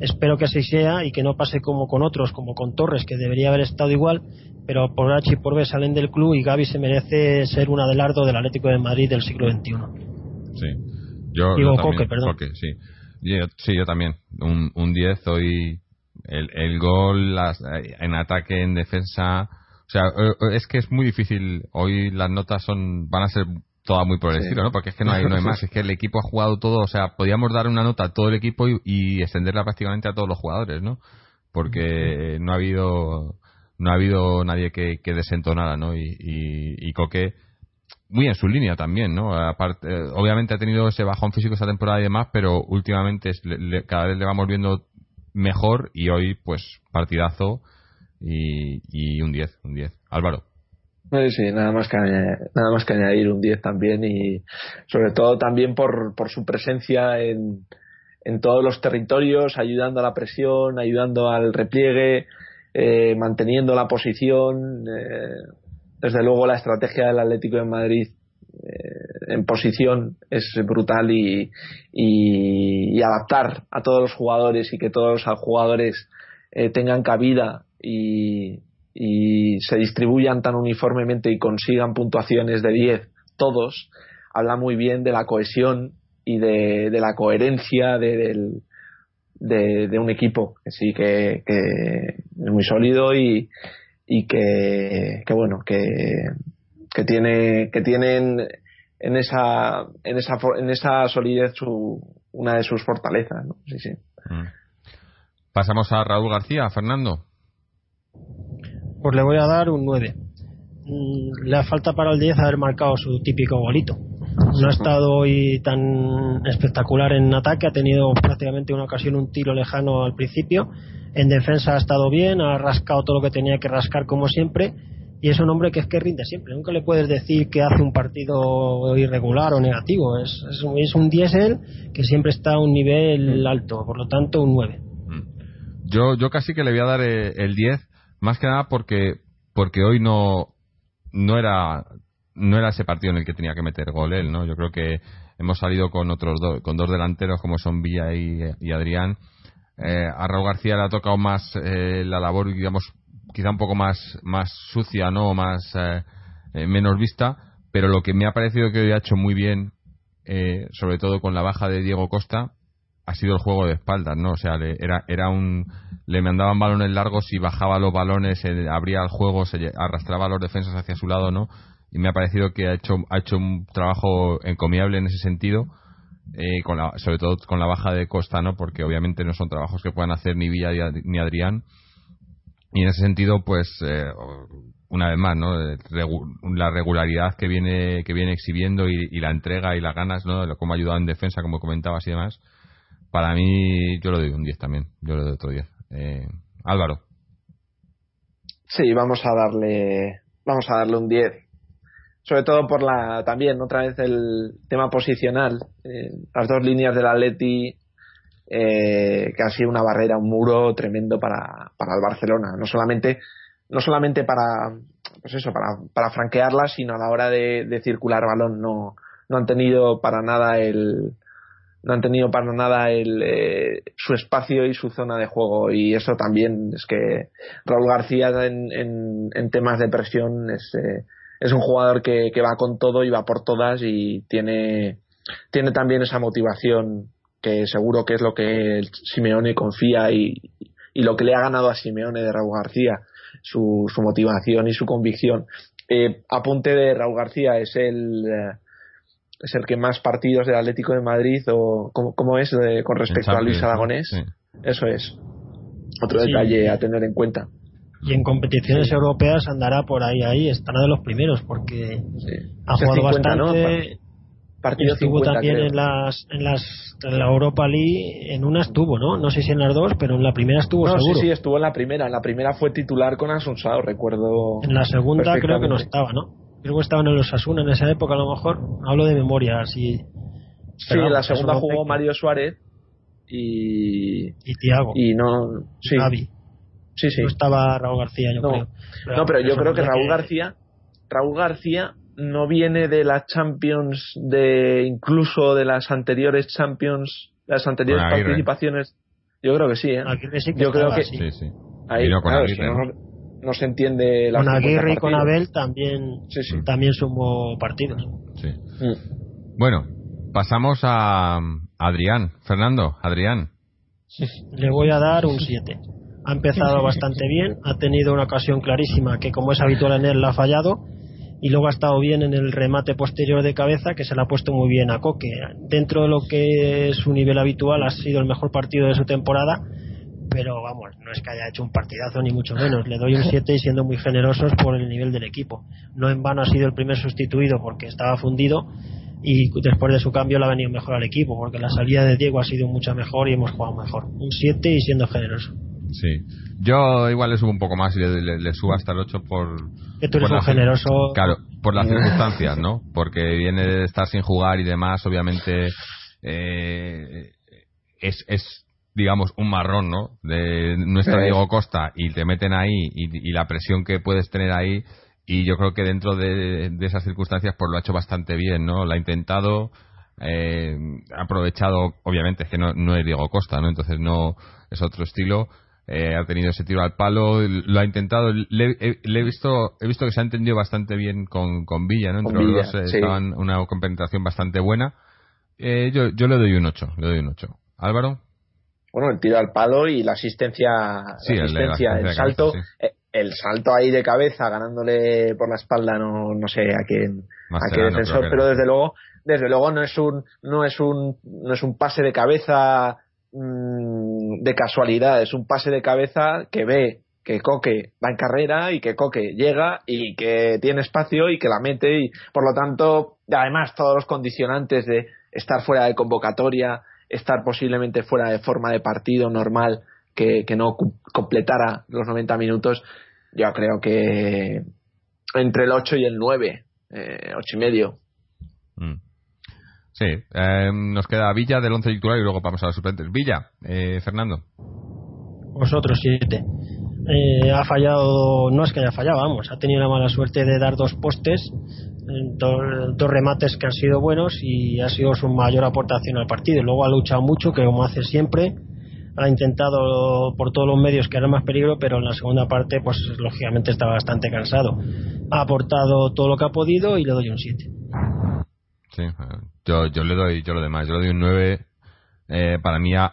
Espero que así sea y que no pase como con otros, como con Torres, que debería haber estado igual, pero por H y por B salen del club y Gaby se merece ser un adelardo del Atlético de Madrid del siglo XXI. Sí, yo, Digo, Coque, perdón. sí. Yo, sí, yo también. Un 10 hoy. El, el gol las, en ataque, en defensa. O sea, eh, es que es muy difícil. Hoy las notas son van a ser todas muy por el estilo, ¿no? Porque es que no hay, no hay más. Es que el equipo ha jugado todo. O sea, podíamos dar una nota a todo el equipo y, y extenderla prácticamente a todos los jugadores, ¿no? Porque no ha habido no ha habido nadie que, que desentonara, ¿no? Y, y, Coque muy en su línea también, ¿no? Aparte, eh, obviamente ha tenido ese bajón físico esta temporada y demás, pero últimamente cada vez le vamos viendo mejor y hoy, pues, partidazo y, un 10, un 10. Álvaro. Sí, nada más que nada más que añadir un 10 también y sobre todo también por, por su presencia en, en todos los territorios, ayudando a la presión, ayudando al repliegue, eh, manteniendo la posición. Eh, desde luego la estrategia del Atlético de Madrid eh, en posición es brutal y, y, adaptar a todos los jugadores y que todos los jugadores tengan cabida y, se distribuyan tan uniformemente y consigan puntuaciones de 10 todos, habla muy bien de la cohesión y de, la coherencia de, de, un equipo que sí que, es muy sólido y, que, que bueno que, que tiene que tienen en esa en esa en esa solidez su, una de sus fortalezas sí sí. Mm. pasamos a Raúl García Fernando pues le voy a dar un 9 mm, le falta para el 10 haber marcado su típico golito no ha estado hoy tan espectacular en ataque, ha tenido prácticamente una ocasión un tiro lejano al principio. En defensa ha estado bien, ha rascado todo lo que tenía que rascar como siempre. Y es un hombre que es que rinde siempre. Nunca le puedes decir que hace un partido irregular o negativo. Es, es, un diésel que siempre está a un nivel alto. Por lo tanto, un 9. Yo, yo casi que le voy a dar eh, el 10, más que nada porque, porque hoy no, no era no era ese partido en el que tenía que meter gol él, ¿no? Yo creo que hemos salido con otros dos, con dos delanteros como son Villa y, Adrián. Eh, a Raúl García le ha tocado más eh, la labor, digamos, quizá un poco más, más sucia, ¿no? Más, eh, menos vista, pero lo que me ha parecido que hoy ha hecho muy bien, sobre todo con la baja de Diego Costa, ha sido el juego de espaldas, ¿no? O sea, le, era, era un, le mandaban balones largos y bajaba los balones, abría el juego, se arrastraba a los defensas hacia su lado, ¿no? y me ha parecido que ha hecho, ha hecho un trabajo encomiable en ese sentido. Eh, con la, sobre todo con la baja de Costa, ¿no? Porque obviamente no son trabajos que puedan hacer ni Villa ni Adrián. Y en ese sentido, pues, eh, una vez más, ¿no? La regularidad que viene, que viene exhibiendo y, la entrega y las ganas, ¿no? Cómo ha ayudado en defensa, como comentabas y demás. Para mí, yo lo doy un 10 también. Yo lo doy otro 10. Eh, Álvaro. Sí, vamos a darle, vamos a darle un 10 sobre todo por la también otra vez el tema posicional eh, las dos líneas del Atleti eh, sido una barrera un muro tremendo para, para el Barcelona no solamente no solamente para pues eso para, para franquearla sino a la hora de, circular balón no no han tenido para nada el no han tenido para nada el, eh, su espacio y su zona de juego y eso también es que Raúl García en, en, en temas de presión es eh, es un jugador que, que va con todo y va por todas y tiene, tiene también esa motivación que seguro que es lo que Simeone confía y, y lo que le ha ganado a Simeone de Raúl García, su, su motivación y su convicción. Eh, apunte de Raúl García es el eh, es el que más partidos del Atlético de Madrid o cómo, es con respecto a Luis Aragonés. Eso es. Otro detalle a tener en cuenta. Y en competiciones europeas andará por ahí ahí estará de los primeros porque ha jugado bastante partido estuvo también en las en las en la Europa League en una estuvo no no sé si en las dos pero en la primera estuvo no, seguro. sí sí estuvo en la primera. En la primera fue titular con Asunsao recuerdo en la segunda creo que no estaba no Luego estaban en los Asuna en esa época, a lo mejor. Hablo de memoria, así. Sí, en la segunda jugó Mario Suárez y. Y Tiago. Y no. Sí. Sí, sí. No estaba Raúl García, yo creo. no, pero yo creo que Raúl García. Raúl García no viene de las Champions de incluso de las anteriores Champions las anteriores participaciones yo creo que sí ¿eh? yo creo que sí, sí. Ahí, claro, no, se entiende la con Aguirre y con Abel también también sumó partidos. Sí. Mm. bueno pasamos a Adrián. Fernando Adrián. Le voy a dar un 7 ha empezado bastante bien ha tenido una ocasión clarísima que como es habitual en él la ha fallado y luego ha estado bien en el remate posterior de cabeza que se le ha puesto muy bien a Coque. Dentro de lo que es su nivel habitual ha sido el mejor partido de su temporada, pero vamos, no es que haya hecho un partidazo ni mucho menos. Le doy un 7 y siendo muy generosos por el nivel del equipo. No en vano ha sido el primer sustituido porque estaba fundido y después de su cambio le ha venido mejor al equipo porque la salida de Diego ha sido mucho mejor y hemos jugado mejor. Un 7 y siendo generoso. Sí. Yo igual le subo un poco más y le, subo hasta el 8 por. Que tú eres generoso. Claro, por las circunstancias, ¿no? Porque viene de estar sin jugar y demás, obviamente. Eh, es, es, digamos, un marrón, ¿no? De nuestro Diego Costa y te meten ahí y, la presión que puedes tener ahí. Y yo creo que dentro de, esas circunstancias, pues lo ha hecho bastante bien, ¿no? Lo ha intentado. Eh, ha aprovechado, obviamente, es que no, no es Diego Costa, ¿no? Entonces no es otro estilo eh, ha tenido ese tiro al palo, lo ha intentado. Le, he visto he visto que se ha entendido bastante bien con, con Villa, ¿no? Entre los dos eh, estaban una compenetración bastante buena. Eh, yo, yo le doy un 8, le doy un 8. Álvaro. Bueno, el tiro al palo y la asistencia, sí, la asistencia, el, salto, el salto ahí de cabeza ganándole por la espalda, no, no sé a quién, a qué defensor, pero desde luego, desde luego no es un, no es un, no es un pase de cabeza Mm, de casualidad, es un pase de cabeza que ve que Coque va en carrera y que Coque llega y que tiene espacio y que la mete y por lo tanto además todos los condicionantes de estar fuera de convocatoria, estar posiblemente fuera de forma de partido normal que, no completara los 90 minutos, yo creo que entre el 8 y el 9, eh, 8 y medio. Mm. Sí, em, nos queda Villa del 11 titular y luego vamos a los suplentes. Villa, eh, Fernando. Vosotros siete. Eh, ha fallado, no es que haya fallado, vamos, ha tenido la mala suerte de dar dos postes, dos, remates que han sido buenos y ha sido su mayor aportación al partido. Luego ha luchado mucho, que como hace siempre, ha intentado por todos los medios que era más peligro, pero en la segunda parte, pues lógicamente estaba bastante cansado. Ha aportado todo lo que ha podido y le doy un 7. Sí, yo, yo le doy yo lo demás, yo le doy un 9. Eh, para mí, ha,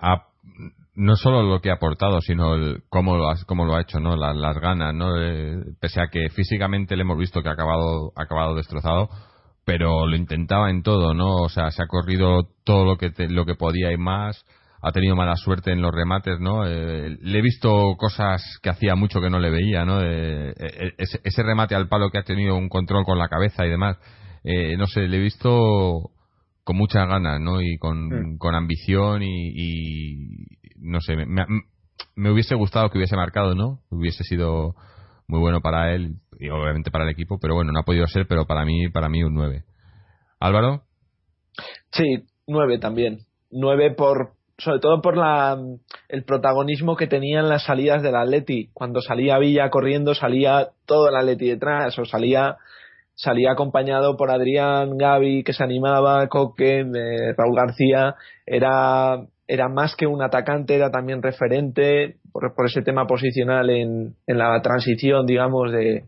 no solo lo que ha aportado, sino el, cómo, lo ha, cómo lo ha hecho, ¿no? Las, ganas, ¿no? Eh, pese a que físicamente le hemos visto que ha acabado, ha acabado destrozado, pero lo intentaba en todo, ¿no? O sea, se ha corrido todo lo que, lo que podía y más. Ha tenido mala suerte en los remates, ¿no? Eh, le he visto cosas que hacía mucho que no le veía, ¿no? ese, ese remate al palo que ha tenido un control con la cabeza y demás eh, no sé, le he visto con muchas ganas, ¿no? Y con, con ambición y, no sé, me, me, hubiese gustado que hubiese marcado, ¿no? Hubiese sido muy bueno para él y obviamente para el equipo, pero bueno, no ha podido ser, pero para mí, para mí un 9. Álvaro? Sí, 9 también. 9 por, sobre todo por la, el protagonismo que tenía en las salidas del Atleti. Cuando salía Villa corriendo, salía todo el Atleti detrás, o salía salía acompañado por Adrián, Gaby, que se animaba, Coque, eh, Raúl García, era, era más que un atacante, era también referente por, ese tema posicional en, en la transición, digamos, de,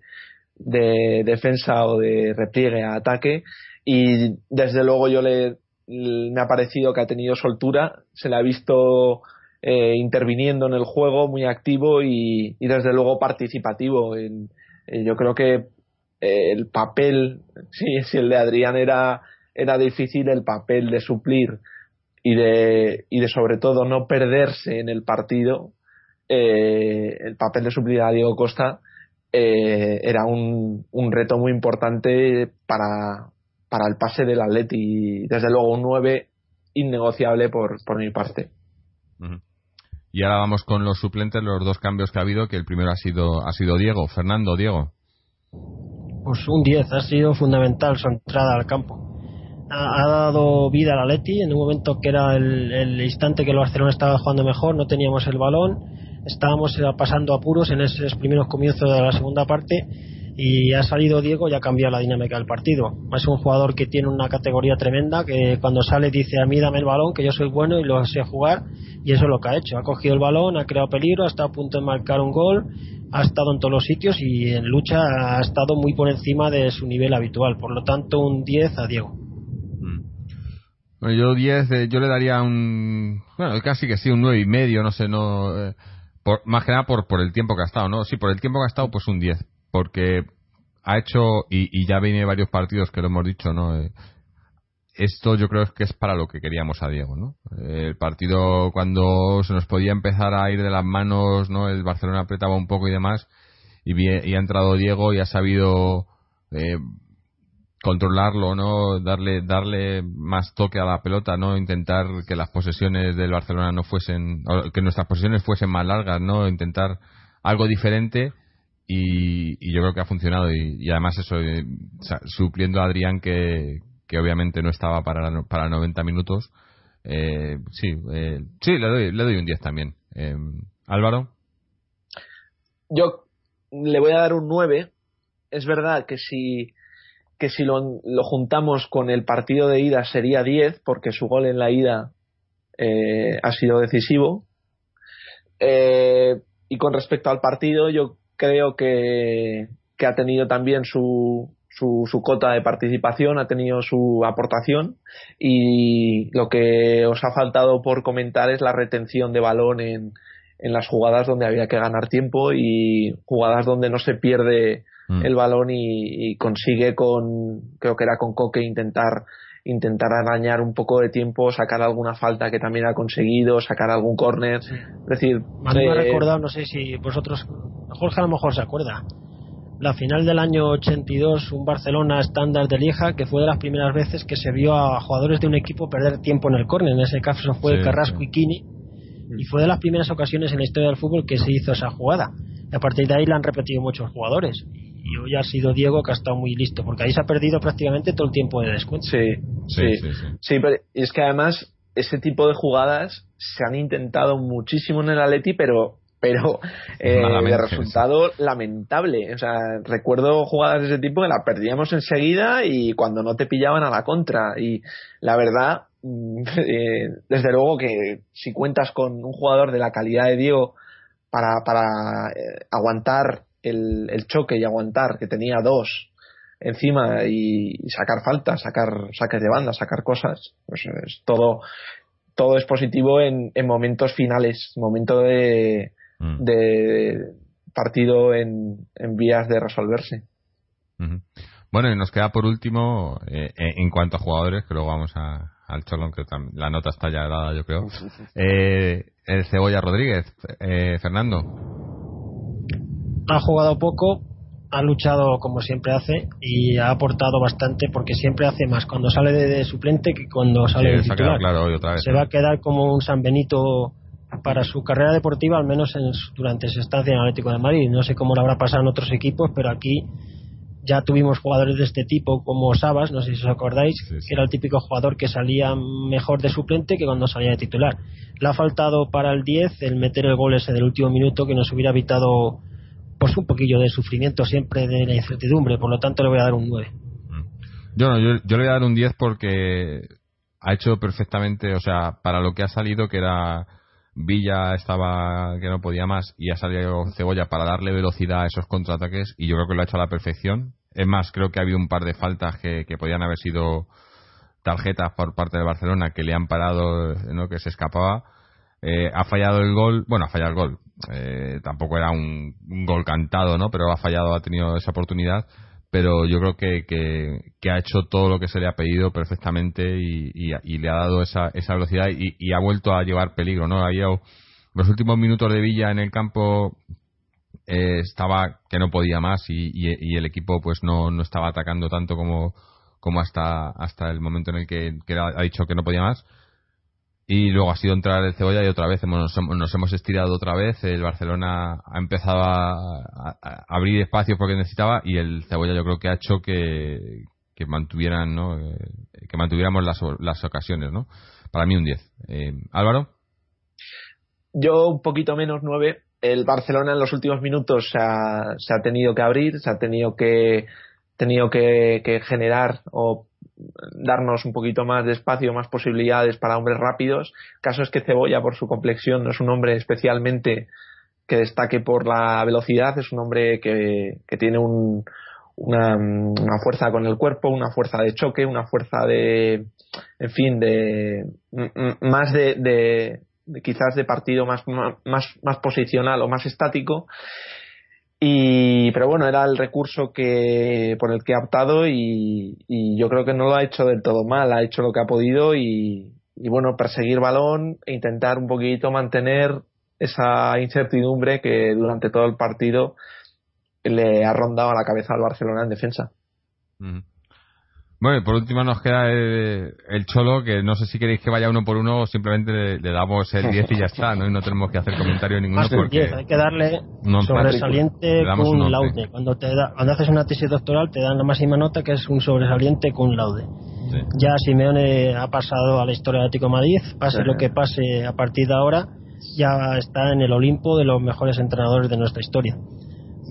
de defensa o de repliegue a ataque. Y desde luego yo le me ha parecido que ha tenido soltura se le ha visto eh, interviniendo en el juego muy activo y, y desde luego participativo en, yo creo que el papel, sí, si el de Adrián era, era difícil, el papel de suplir y de, y de sobre todo no perderse en el partido, eh, el papel de suplir a Diego Costa eh, era un, un reto muy importante para, para el pase del Atleti y desde luego un 9 innegociable por, por mi parte. Y ahora vamos con los suplentes, los dos cambios que ha habido, que el primero ha sido, ha sido Diego. Fernando, Diego. Pues un 10, ha sido fundamental su entrada al campo. Ha, dado vida al Atleti en un momento que era el, instante que el Barcelona estaba jugando mejor, no teníamos el balón, estábamos pasando apuros en esos primeros comienzos de la segunda parte y ha salido Diego y ha cambiado la dinámica del partido. Es un jugador que tiene una categoría tremenda, que cuando sale dice a mí dame el balón, que yo soy bueno y lo sé jugar, y eso es lo que ha hecho. Ha cogido el balón, ha creado peligro, ha estado a punto de marcar un gol, ha estado en todos los sitios y en lucha ha estado muy por encima de su nivel habitual. Por lo tanto, un 10 a Diego. Yo 10, eh, yo le daría un. Bueno, casi que sí, un 9 y medio, no sé, no. Eh, por, más que nada por, por el tiempo que ha estado, ¿no? Sí, por el tiempo estado, pues un 10 porque ha hecho, y, ya viene varios partidos que lo hemos dicho, ¿no? Eh, esto yo creo que es para lo que queríamos a Diego, ¿no? El partido cuando se nos podía empezar a ir de las manos, ¿no? El Barcelona apretaba un poco y demás, y, ha entrado Diego y ha sabido eh, controlarlo, ¿no? Darle, darle más toque a la pelota, ¿no? Intentar que las posesiones del Barcelona no fuesen, que nuestras posesiones fuesen más largas, ¿no? Intentar algo diferente y, yo creo que ha funcionado y, además eso eh, supliendo a Adrián que, que obviamente no estaba para para 90 minutos eh, sí eh, sí le doy le doy un 10 también Álvaro yo le voy a dar un 9 es verdad que si que si lo, lo juntamos con el partido de ida sería 10 porque su gol en la ida ha sido decisivo. Y con respecto al partido yo creo que, ha tenido también su, su, su, cota de participación, ha tenido su aportación. Y lo que os ha faltado por comentar es la retención de balón en, en las jugadas donde había que ganar tiempo y jugadas donde no se pierde mm. el balón y, consigue con, creo que era con Coque, intentar intentar arañar un poco de tiempo, sacar alguna falta que también ha conseguido, sacar algún córner. Es decir, a mí me ha eh, recordado, no sé si vosotros Jorge a lo mejor se acuerda. La final del año 82, un Barcelona estándar de Lieja, que fue de las primeras veces que se vio a jugadores de un equipo perder tiempo en el córner. En ese caso fue Carrasco y Kini. Y fue de las primeras ocasiones en la historia del fútbol que se hizo esa jugada. Y a partir de ahí la han repetido muchos jugadores. Y hoy ha sido Diego que ha estado muy listo, porque ahí se ha perdido prácticamente todo el tiempo de descuento. Sí, sí, sí. sí, pero es que además ese tipo de jugadas se han intentado muchísimo en el Atleti, pero pero eh, de resultado lamentable. O sea, recuerdo jugadas de ese tipo que la perdíamos enseguida y cuando no te pillaban a la contra. Y la verdad, eh, desde luego que si cuentas con un jugador de la calidad de Diego para, para eh, aguantar el, el, choque y aguantar que tenía dos encima y, sacar faltas, sacar saques de banda, sacar cosas, pues es todo todo es positivo en, en momentos finales, momento de, Mm. de partido en, en, vías de resolverse. Bueno, y nos queda por último, eh, en cuanto a jugadores, que luego vamos a, al Cholón, que la nota está ya dada, yo creo. Eh, el Cebolla Rodríguez, Fernando. Ha jugado poco, ha luchado como siempre hace y ha aportado bastante porque siempre hace más cuando sale de, suplente que cuando sale de titular. Se va a quedar como un San Benito para su carrera deportiva, al menos durante su estancia en Atlético de Madrid. No sé cómo lo habrá pasado en otros equipos, pero aquí ya tuvimos jugadores de este tipo como Sabas, no sé si os acordáis, que era el típico jugador que salía mejor de suplente que cuando salía de titular. Le ha faltado para el 10 el meter el gol ese del último minuto que nos hubiera evitado pues un poquillo de sufrimiento siempre de la incertidumbre, por lo tanto le voy a dar un 9. Mm. Yo no, yo, yo le voy a dar un 10 porque ha hecho perfectamente, o sea, para lo que ha salido que era Villa estaba que no podía más y ha salido Cebolla para darle velocidad a esos contraataques y yo creo que lo ha hecho a la perfección. Es más, creo que ha habido un par de faltas que, podían haber sido tarjetas por parte de Barcelona que le han parado, ¿no? que se escapaba. Eh, ha fallado el gol, bueno, ha fallado el gol. Eh, tampoco era un, un, gol cantado, ¿no? Pero ha fallado, ha tenido esa oportunidad pero yo creo que, que, ha hecho todo lo que se le ha pedido perfectamente y, y, le ha dado esa, esa velocidad y, ha vuelto a llevar peligro, ¿no? Ahí los últimos minutos de Villa en el campo eh, estaba que no podía más y, el equipo pues no, no estaba atacando tanto como, como hasta, hasta el momento en el que, ha dicho que no podía más. Y luego ha sido entrar el cebolla y otra vez hemos, nos hemos estirado otra vez. El Barcelona ha empezado a, abrir espacios porque necesitaba y el cebolla yo creo que ha hecho que, que mantuvieran, ¿no? Eh, que mantuviéramos las, las ocasiones, ¿no? Para mí un 10. Eh, Álvaro. Yo un poquito menos 9. El Barcelona en los últimos minutos se ha, se ha tenido que abrir, se ha tenido que tenido que, que generar o darnos un poquito más de espacio, más posibilidades para hombres rápidos. El caso es que Cebolla, por su complexión, no es un hombre especialmente que destaque por la velocidad, es un hombre que, que tiene un, una, fuerza con el cuerpo, una fuerza de choque, una fuerza de, en fin, de más de, de, de quizás de partido más, más, más posicional o más estático y, pero bueno, era el recurso que, por el que ha optado y, yo creo que no lo ha hecho del todo mal, ha hecho lo que ha podido y, y bueno, perseguir balón e intentar un poquito mantener esa incertidumbre que durante todo el partido le ha rondado a la cabeza al Barcelona en defensa. Bueno, por último nos queda el, Cholo, que no sé si queréis que vaya uno por uno o simplemente le, damos el 10 y ya está, ¿no? Y no tenemos que hacer comentario ninguno porque... hay que darle sobresaliente con laude. Cuando, te da, cuando haces una tesis doctoral te dan la máxima nota que es un sobresaliente con laude. Ya Simeone ha pasado a la historia de Atlético Madrid, pase lo que pase a partir de ahora, ya está en el Olimpo de los mejores entrenadores de nuestra historia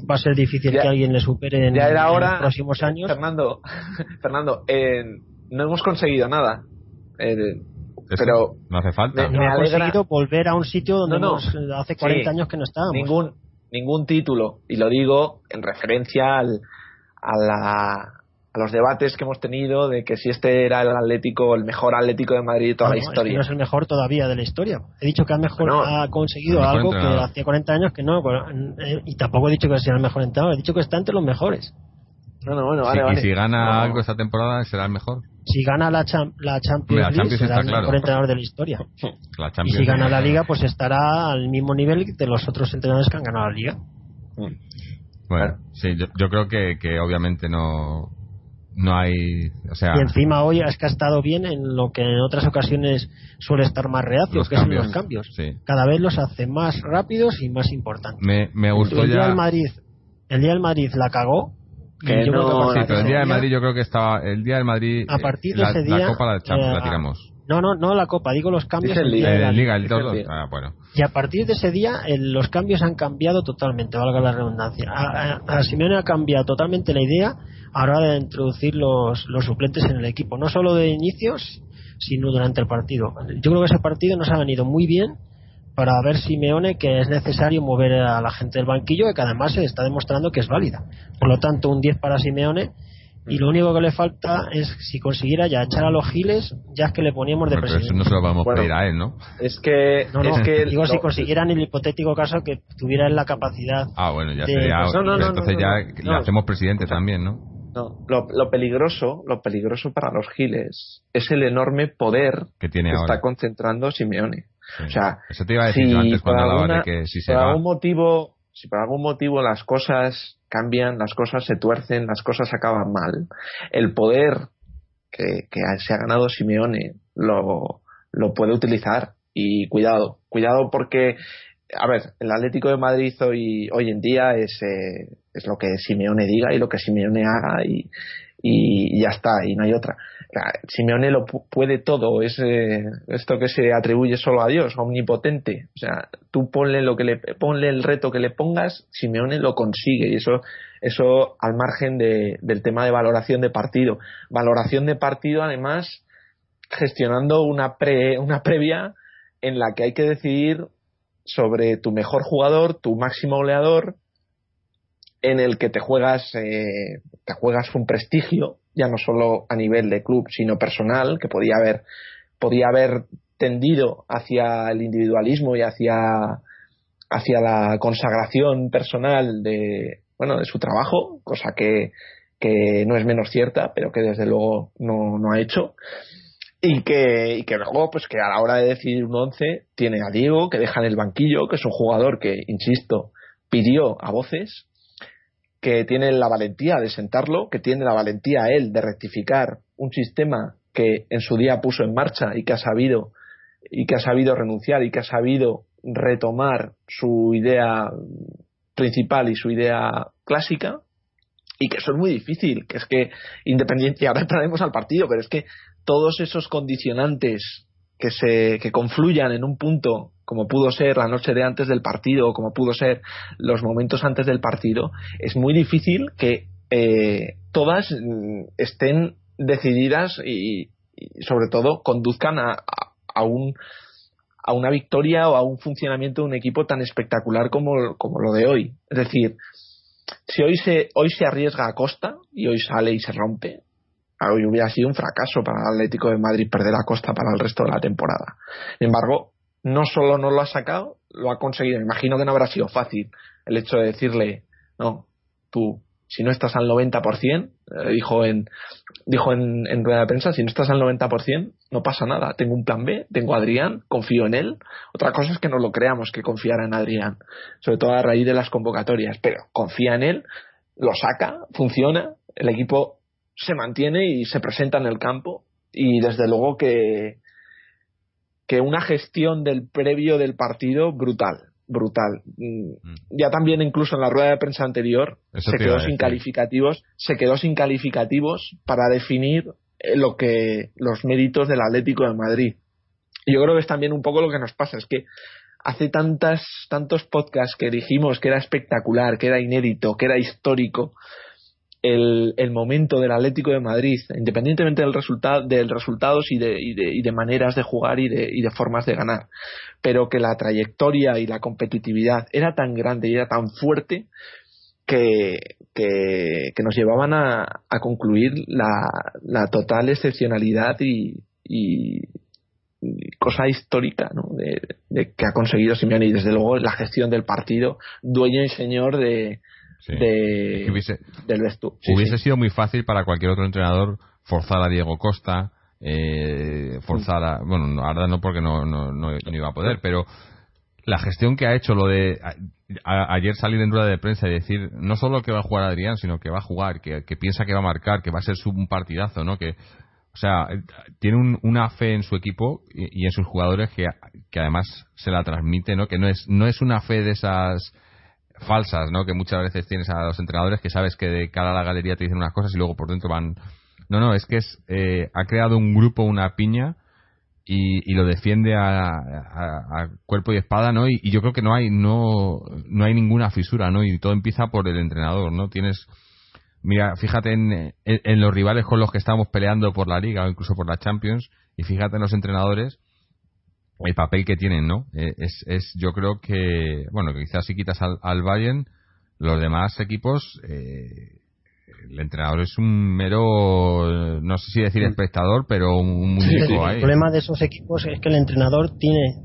va a ser difícil que alguien le supere en, los próximos años. Fernando, Fernando eh, no hemos conseguido nada. Eh, pero no hace falta. Me, ha conseguido volver a un sitio donde hace 40 años que no estábamos. Ningún, ningún título. Y lo digo en referencia al, a la a los debates que hemos tenido de que si este era el Atlético, el mejor Atlético de Madrid de toda la historia. no es el mejor todavía de la historia. He dicho que ha, mejor, ha conseguido algo que hacía 40 años que no, eh, y tampoco he dicho que sea el mejor entrenador, he dicho que está entre los mejores. Bueno, bueno, vale, Y si gana algo esta temporada, será el mejor. Si gana la, la Champions League, será el mejor entrenador de la historia. y si gana la Liga, pues estará al mismo nivel de los otros entrenadores que han ganado la Liga. Bueno, sí, yo, yo creo que, que obviamente no no hay o sea y encima hoy es que ha estado bien en lo que en otras ocasiones suele estar más reacio que son los cambios cada vez los hace más rápidos y más importantes me, me gustó el día del Madrid el día del Madrid la cagó que yo no, sí, pero el día del Madrid yo creo que estaba el día del Madrid a partir de ese día la Copa la, Champions, la eh, tiramos no, no, no la Copa, digo los cambios. el Liga, Liga el todo. Ah, bueno. Y a partir de ese día los cambios han cambiado totalmente, valga la redundancia. A, a, a Simeone ha cambiado totalmente la idea a la hora de introducir los, los suplentes en el equipo, no solo de inicios, sino durante el partido. Yo creo que ese partido nos ha venido muy bien para ver Simeone que es necesario mover a la gente del banquillo y que además se está demostrando que es válida. Por lo tanto, un 10 para Simeone y lo único que le falta es si consiguiera ya echar a los giles ya es que le poníamos de bueno, Eso no se lo vamos a pedir a él, ¿no? Es que, no, no, digo si consiguieran el hipotético caso que tuviera la capacidad. Ah, bueno, ya sería. entonces ya le hacemos presidente también, ¿no? No, lo, peligroso, lo peligroso para los giles es el enorme poder que, tiene está concentrando Simeone. O sea, eso te iba a decir si antes cuando hablaba de que si se por va... algún motivo, si por algún motivo las cosas cambian, las cosas se tuercen, las cosas acaban mal, el poder que, que se ha ganado Simeone lo, lo puede utilizar. Y cuidado, cuidado porque a ver, el Atlético de Madrid hoy, hoy en día es, eh, es lo que Simeone diga y lo que Simeone haga y, y, ya está, y no hay otra. Simeone lo puede todo, es eh, esto que se atribuye solo a Dios, omnipotente. O sea, tú ponle lo que le el reto que le pongas, Simeone lo consigue y eso eso al margen de, del tema de valoración de partido. Valoración de partido además gestionando una pre, una previa en la que hay que decidir sobre tu mejor jugador, tu máximo goleador, en el que te juegas, eh, te juegas un prestigio, ya no solo a nivel de club, sino personal, que podía haber, podía haber tendido hacia el individualismo y hacia, hacia la consagración personal de, bueno, de su trabajo, cosa que, que no es menos cierta, pero que desde luego no, no ha hecho. Y que, y que luego, pues que a la hora de decidir un once, tiene a Diego, que deja en el banquillo, que es un jugador que, insisto, pidió a voces, que tiene la valentía de sentarlo, que tiene la valentía él de rectificar un sistema que en su día puso en marcha y que ha sabido y que ha sabido renunciar y que ha sabido retomar su idea principal y su idea clásica y que eso es muy difícil, que es que independiente, y ahora entraremos al partido, pero es que todos esos condicionantes que se que confluyan en un punto como pudo ser la noche de antes del partido o como pudo ser los momentos antes del partido es muy difícil que eh, todas mm, estén decididas y, sobre todo conduzcan a, un a una victoria o a un funcionamiento de un equipo tan espectacular como, como lo de hoy es decir si hoy se hoy se arriesga a costa y hoy sale y se rompe hoy hubiera sido un fracaso para el Atlético de Madrid perder a Costa para el resto de la temporada. Sin embargo, no solo no lo ha sacado, lo ha conseguido. Me imagino que no habrá sido fácil el hecho de decirle, no, tú, si no estás al 90%, eh, dijo en dijo en, en, rueda de prensa, si no estás al 90%, no pasa nada. Tengo un plan B, tengo a Adrián, confío en él. Otra cosa es que no lo creamos que confiara en Adrián, sobre todo a raíz de las convocatorias, pero confía en él, lo saca, funciona, el equipo se mantiene y se presenta en el campo y desde luego que que una gestión del previo del partido brutal brutal. Mm. ya también incluso en la rueda de prensa anterior se quedó sin calificativos se quedó sin calificativos para definir eh, lo que los méritos del Atlético de Madrid. Yo creo que es también un poco lo que nos pasa es que hace tantas tantos podcasts que dijimos que era espectacular que era inédito que era histórico el, momento del Atlético de Madrid, independientemente del resultado, de resultados y de, y, de, y de, maneras de jugar y de, y de formas de ganar, pero que la trayectoria y la competitividad era tan grande y era tan fuerte que, nos llevaban a, concluir la, total excepcionalidad y, cosa histórica ¿no? de, que ha conseguido Simeone y desde luego la gestión del partido, dueño y señor de, de, hubiese, del hubiese sido muy fácil para cualquier otro entrenador forzar a Diego Costa, eh, forzar a. Bueno, ahora no porque no, no, no, iba a poder, pero la gestión que ha hecho, lo de ayer salir en rueda de prensa y decir no solo que va a jugar Adrián, sino que va a jugar, que, piensa que va a marcar, que va a ser un partidazo, ¿no? Que, o sea, tiene una fe en su equipo y, y, en sus jugadores que, que además se la transmite, ¿no? Que no es, no es una fe de esas falsas, ¿no? Que muchas veces tienes a los entrenadores que sabes que de cara a la galería te dicen unas cosas y luego por dentro van. No, no, es que es eh, ha creado un grupo, una piña y, y lo defiende a, a, cuerpo y espada, ¿no? Y, yo creo que no hay no no hay ninguna fisura, ¿no? Y todo empieza por el entrenador, ¿no? Tienes Mira, fíjate en, en, los rivales con los que estamos peleando por la liga o incluso por la Champions y fíjate en los entrenadores el papel que tienen, ¿no? Eh, es, es yo creo que, bueno, quizás si quitas al, al Bayern, los demás equipos, eh, el entrenador es un mero, no sé si decir espectador, pero un muñeco ahí. El problema de esos equipos es que el entrenador tiene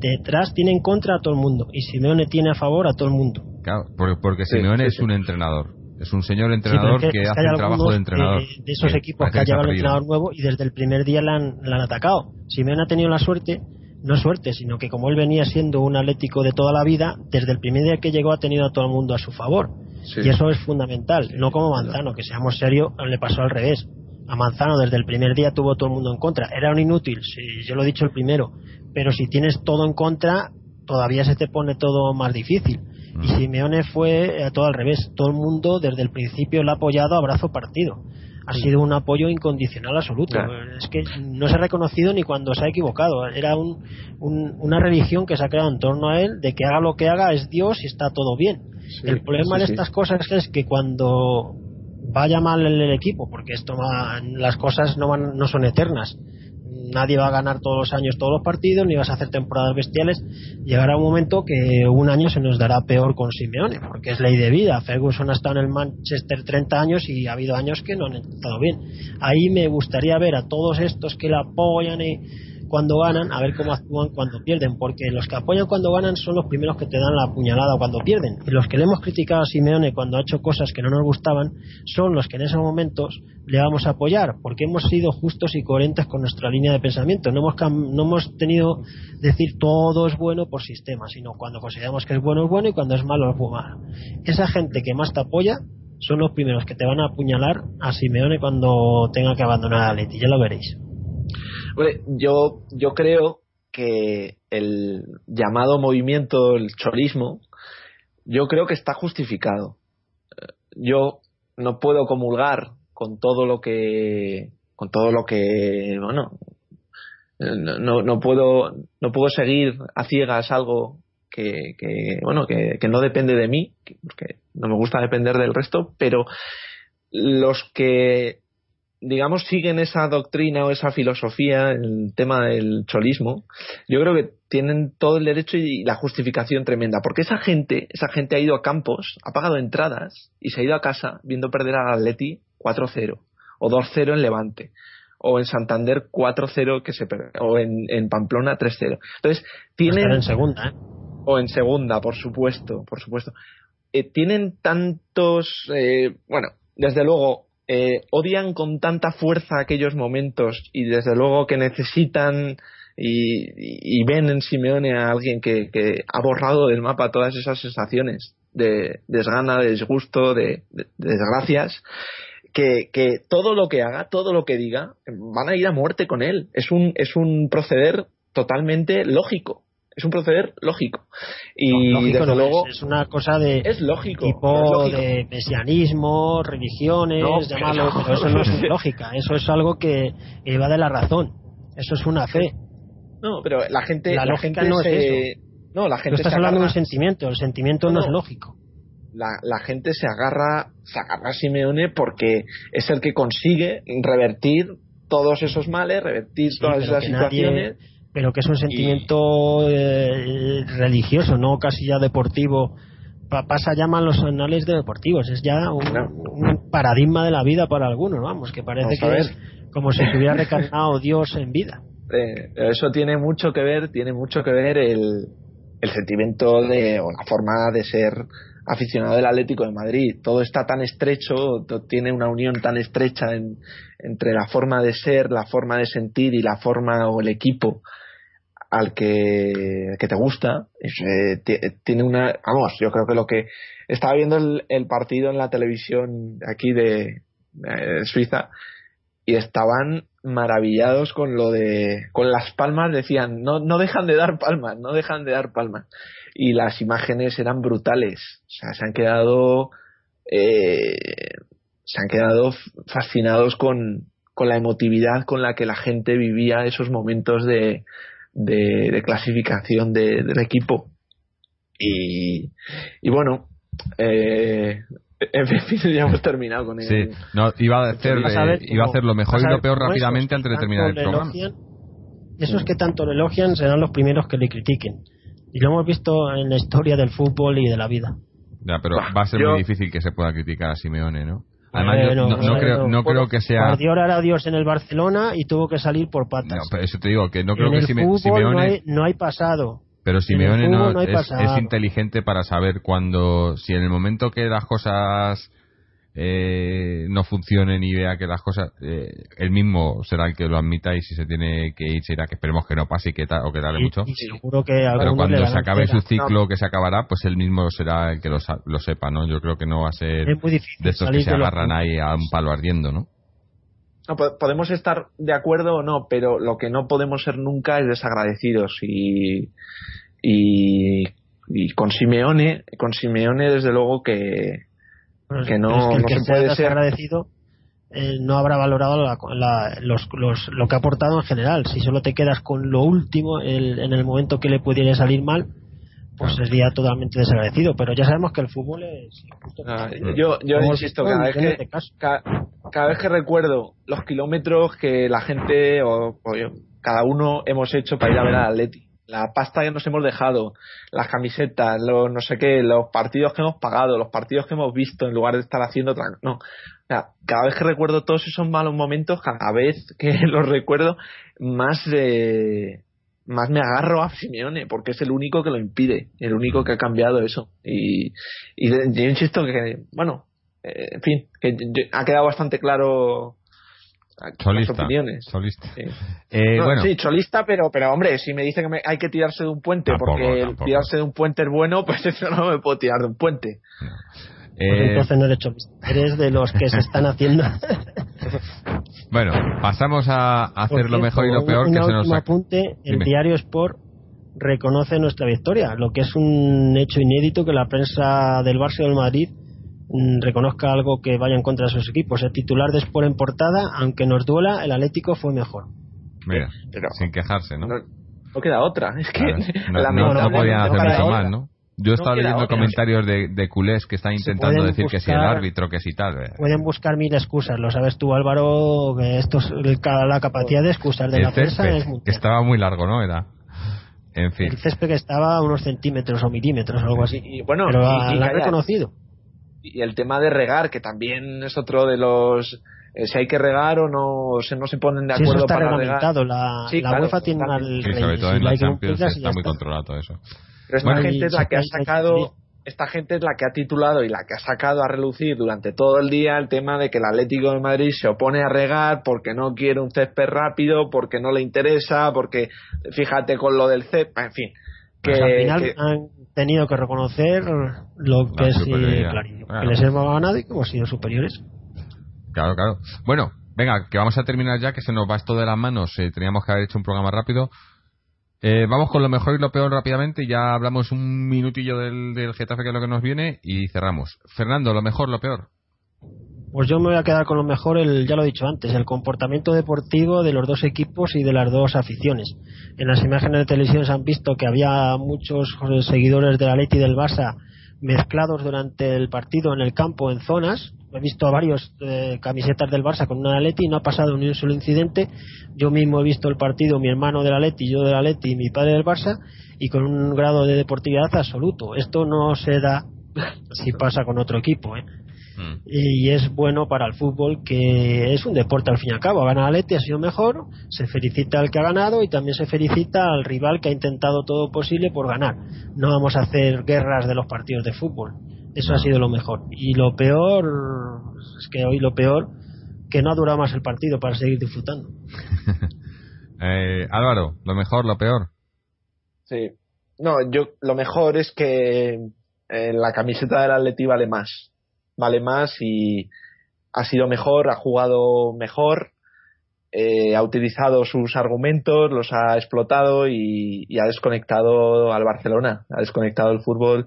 detrás, tiene en contra a todo el mundo y Simeone tiene a favor a todo el mundo. Claro, porque, Simeone es un entrenador. Es un señor entrenador que, hace el trabajo de entrenador. De, esos equipos que ha llevado el entrenador nuevo y desde el primer día le han, le han atacado. Simeone ha tenido la suerte no suerte, sino que como él venía siendo un atlético de toda la vida, desde el primer día que llegó ha tenido a todo el mundo a su favor. Y eso es fundamental, no como Manzano, que seamos serios, le pasó al revés. A Manzano desde el primer día tuvo todo el mundo en contra. Era un inútil, si yo lo he dicho el primero, pero si tienes todo en contra, todavía se te pone todo más difícil. Y mm. Simeone fue a todo al revés. Todo el mundo desde el principio lo ha apoyado a brazo partido ha sido un apoyo incondicional absoluto. Es que no se ha reconocido ni cuando se ha equivocado. Era un, una religión que se ha creado en torno a él de que haga lo que haga es Dios y está todo bien. el problema de estas cosas es que cuando vaya mal el, equipo, porque esto las cosas no, van, no son eternas, nadie va a ganar todos los años todos los partidos, ni vas a hacer temporadas bestiales. Llegará un momento que un año se nos dará peor con Simeone, porque es ley de vida. Ferguson ha estado en el Manchester 30 años y ha habido años que no han estado bien. Ahí me gustaría ver a todos estos que la apoyan y cuando ganan, a ver cómo actúan cuando pierden, porque los que apoyan cuando ganan son los primeros que te dan la puñalada cuando pierden. Y los que le hemos criticado a Simeone cuando ha hecho cosas que no nos gustaban son los que en esos momentos le vamos a apoyar, porque hemos sido justos y coherentes con nuestra línea de pensamiento. No hemos, no hemos tenido decir todo es bueno por sistema, sino cuando consideramos que es bueno es bueno y cuando es malo es malo. Esa gente que más te apoya son los primeros que te van a apuñalar a Simeone cuando tenga que abandonar a Leti, ya lo veréis yo, yo creo que el llamado movimiento, el cholismo, yo creo que está justificado. Yo no puedo comulgar con todo lo que con todo lo que bueno no, no puedo no puedo seguir a ciegas algo que, que bueno que, que, no depende de mí porque no me gusta depender del resto pero los que digamos, siguen esa doctrina o esa filosofía, el tema del cholismo, yo creo que tienen todo el derecho y la justificación tremenda. Porque esa gente, esa gente ha ido a campos, ha pagado entradas y se ha ido a casa viendo perder al Atleti 4-0 o 2-0 en Levante o en Santander 4-0 que se o en, en Pamplona 3-0. Entonces, tienen en segunda, ¿eh? o en segunda, por supuesto, por supuesto. Eh, tienen tantos, eh, bueno, desde luego eh, odian con tanta fuerza aquellos momentos y desde luego que necesitan y, ven en Simeone a alguien que, ha borrado del mapa todas esas sensaciones de desgana, de disgusto, de, desgracias, que, que, todo lo que haga, todo lo que diga, van a ir a muerte con él. Es un, es un proceder totalmente lógico es un proceder lógico. Y desde luego. Es, una cosa de. Es lógico. Tipo de mesianismo, religiones, llamarlo, pero eso no es lógica. Eso es algo que, va de la razón. Eso es una fe. No, pero la gente. La, lógica no es eso. No, la gente. estás hablando de un sentimiento. El sentimiento no, es lógico. La, la, gente se agarra, se agarra a Simeone porque es el que consigue revertir todos esos males, revertir todas esas situaciones pero que es un sentimiento eh, religioso, no casi ya deportivo. pasa llaman los anales de deportivos, es ya un, paradigma de la vida para algunos, vamos, que parece que es como si se hubiera recarnado Dios en vida. Eh, eso tiene mucho que ver, tiene mucho que ver el, el sentimiento de, o la forma de ser aficionado del Atlético de Madrid. Todo está tan estrecho, tiene una unión tan estrecha entre la forma de ser, la forma de sentir y la forma o el equipo al que, te gusta. Eh, tiene una. Vamos, yo creo que lo que. Estaba viendo el, partido en la televisión aquí de, Suiza y estaban maravillados con lo de. Con las palmas, decían, no, no dejan de dar palmas, no dejan de dar palmas. Y las imágenes eran brutales. O sea, se han quedado. Eh, se han quedado fascinados con, con la emotividad con la que la gente vivía esos momentos de, de, clasificación del equipo. Y, y bueno, eh, en fin, ya hemos terminado con él. Sí, no, iba a hacer, eh, iba a hacer lo mejor y lo peor rápidamente antes de terminar el programa. esos que tanto le elogian serán los primeros que le critiquen. Y lo hemos visto en la historia del fútbol y de la vida. Ya, pero va a ser muy difícil que se pueda criticar a Simeone, ¿no? Además, no, creo, no creo que sea. Guardiola era Dios en el Barcelona y tuvo que salir por patas. No, pero eso te digo, que no creo en que Simeone. No hay, no hay pasado. Pero Simeone no, es, es, inteligente para saber cuando. Si en el momento que las cosas eh, no funcionen y vea que las cosas eh, él mismo será el que lo admita y si se tiene que ir será que esperemos que no pase y que tal o que darle mucho. seguro que pero cuando se acabe su ciclo que se acabará pues él mismo será el que lo, lo, sepa no yo creo que no va a ser de estos que se agarran ahí a un palo ardiendo no no, podemos estar de acuerdo o no, pero lo que no podemos ser nunca es desagradecidos y, y, y con Simeone, con Simeone desde luego que, que no, el que se puede ser agradecido eh, no habrá valorado los, los, lo que ha aportado en general. Si solo te quedas con lo último en el momento que le pudiera salir mal, pues sería totalmente desagradecido. Pero ya sabemos que el fútbol es. Ah, yo yo insisto, cada vez, que, este cada, vez que recuerdo los kilómetros que la gente o, o cada uno hemos hecho para ir a ver al Atleti la pasta que nos hemos dejado, las camisetas, los no sé qué, los partidos que hemos pagado, los partidos que hemos visto en lugar de estar haciendo otra. No. O sea, cada vez que recuerdo todos esos malos momentos, cada vez que los recuerdo, más, eh, más me agarro a Simeone, porque es el único que lo impide, el único que ha cambiado eso. Y, y yo insisto que, bueno, eh, en fin, que ha quedado bastante claro Cholista. Cholista. Sí. Eh, bueno. sí, cholista, pero, pero hombre, si me dice que hay que tirarse de un puente porque tirarse de un puente es bueno, pues eso no me puedo tirar de un puente. Pues eh, entonces no eres cholista, eres de los que se están haciendo. Bueno, pasamos a hacer lo mejor y lo peor que se nos apunte, el diario Sport reconoce nuestra victoria, lo que es un hecho inédito que la prensa del Barça del Madrid mm, reconozca algo que vaya en contra de sus equipos. El titular de Sport en portada, aunque nos duela, el Atlético fue mejor. Mira, sin quejarse, ¿no? ¿no? queda otra. Es que no, podían hacer mucho mal, ¿no? Yo estaba leyendo comentarios de, de, culés que están intentando decir que si el árbitro, que si tal. Eh. Pueden buscar mil excusas, lo sabes tú, Álvaro, que esto la capacidad de excusas de la prensa es Que estaba muy largo, ¿no? Era. En fin. El césped que estaba a unos centímetros o milímetros, algo así. Y, bueno, Pero y, la reconocido. Y el tema de regar, que también es otro de los eh, si hay que regar o no, se no se ponen de acuerdo sí, eso está para reglamentado. La, la UEFA tiene el sí, sobre todo en la Champions está muy controlado eso. Pero esta gente es la que ha sacado, esta gente es la que ha titulado y la que ha sacado a relucir durante todo el día el tema de que el Atlético de Madrid se opone a regar porque no quiere un césped rápido, porque no le interesa, porque fíjate con lo del césped, en fin. Que, pues al final han tenido que reconocer lo que es claro, que les hemos ganado y que hemos sido superiores. Claro, claro. Bueno, venga, que vamos a terminar ya, que se nos va esto de las manos. Eh, teníamos que haber hecho un programa rápido. Eh, vamos con lo mejor y lo peor rápidamente. Ya hablamos un minutillo del, del Getafe, que es lo que nos viene, y cerramos. Fernando, lo mejor, lo peor. Pues yo me voy a quedar con lo mejor, el, ya lo he dicho antes, el comportamiento deportivo de los dos equipos y de las dos aficiones. En las imágenes de televisión se han visto que había muchos seguidores de la Leti y del Barça mezclados durante el partido en el campo en zonas. He visto a varios eh, camisetas del Barça con una Atleti y no ha pasado ni un solo incidente. Yo mismo he visto el partido, mi hermano del Atleti, yo del Atleti y mi padre del Barça y con un grado de deportividad absoluto. Esto no se da si pasa con otro equipo. ¿eh? Mm. Y es bueno para el fútbol, que es un deporte al fin y al cabo. Gana Leti, ha sido mejor, se felicita al que ha ganado y también se felicita al rival que ha intentado todo posible por ganar. No vamos a hacer guerras de los partidos de fútbol. Eso ha sido lo mejor. Y lo peor, es que hoy lo peor, que no ha durado más el partido para seguir disfrutando. eh, Álvaro, lo mejor, lo peor. Sí. No, yo lo mejor es que eh, la camiseta del Atleti vale más vale más y ha sido mejor, ha jugado mejor, eh, ha utilizado sus argumentos, los ha explotado y, ha desconectado al Barcelona, ha desconectado el fútbol,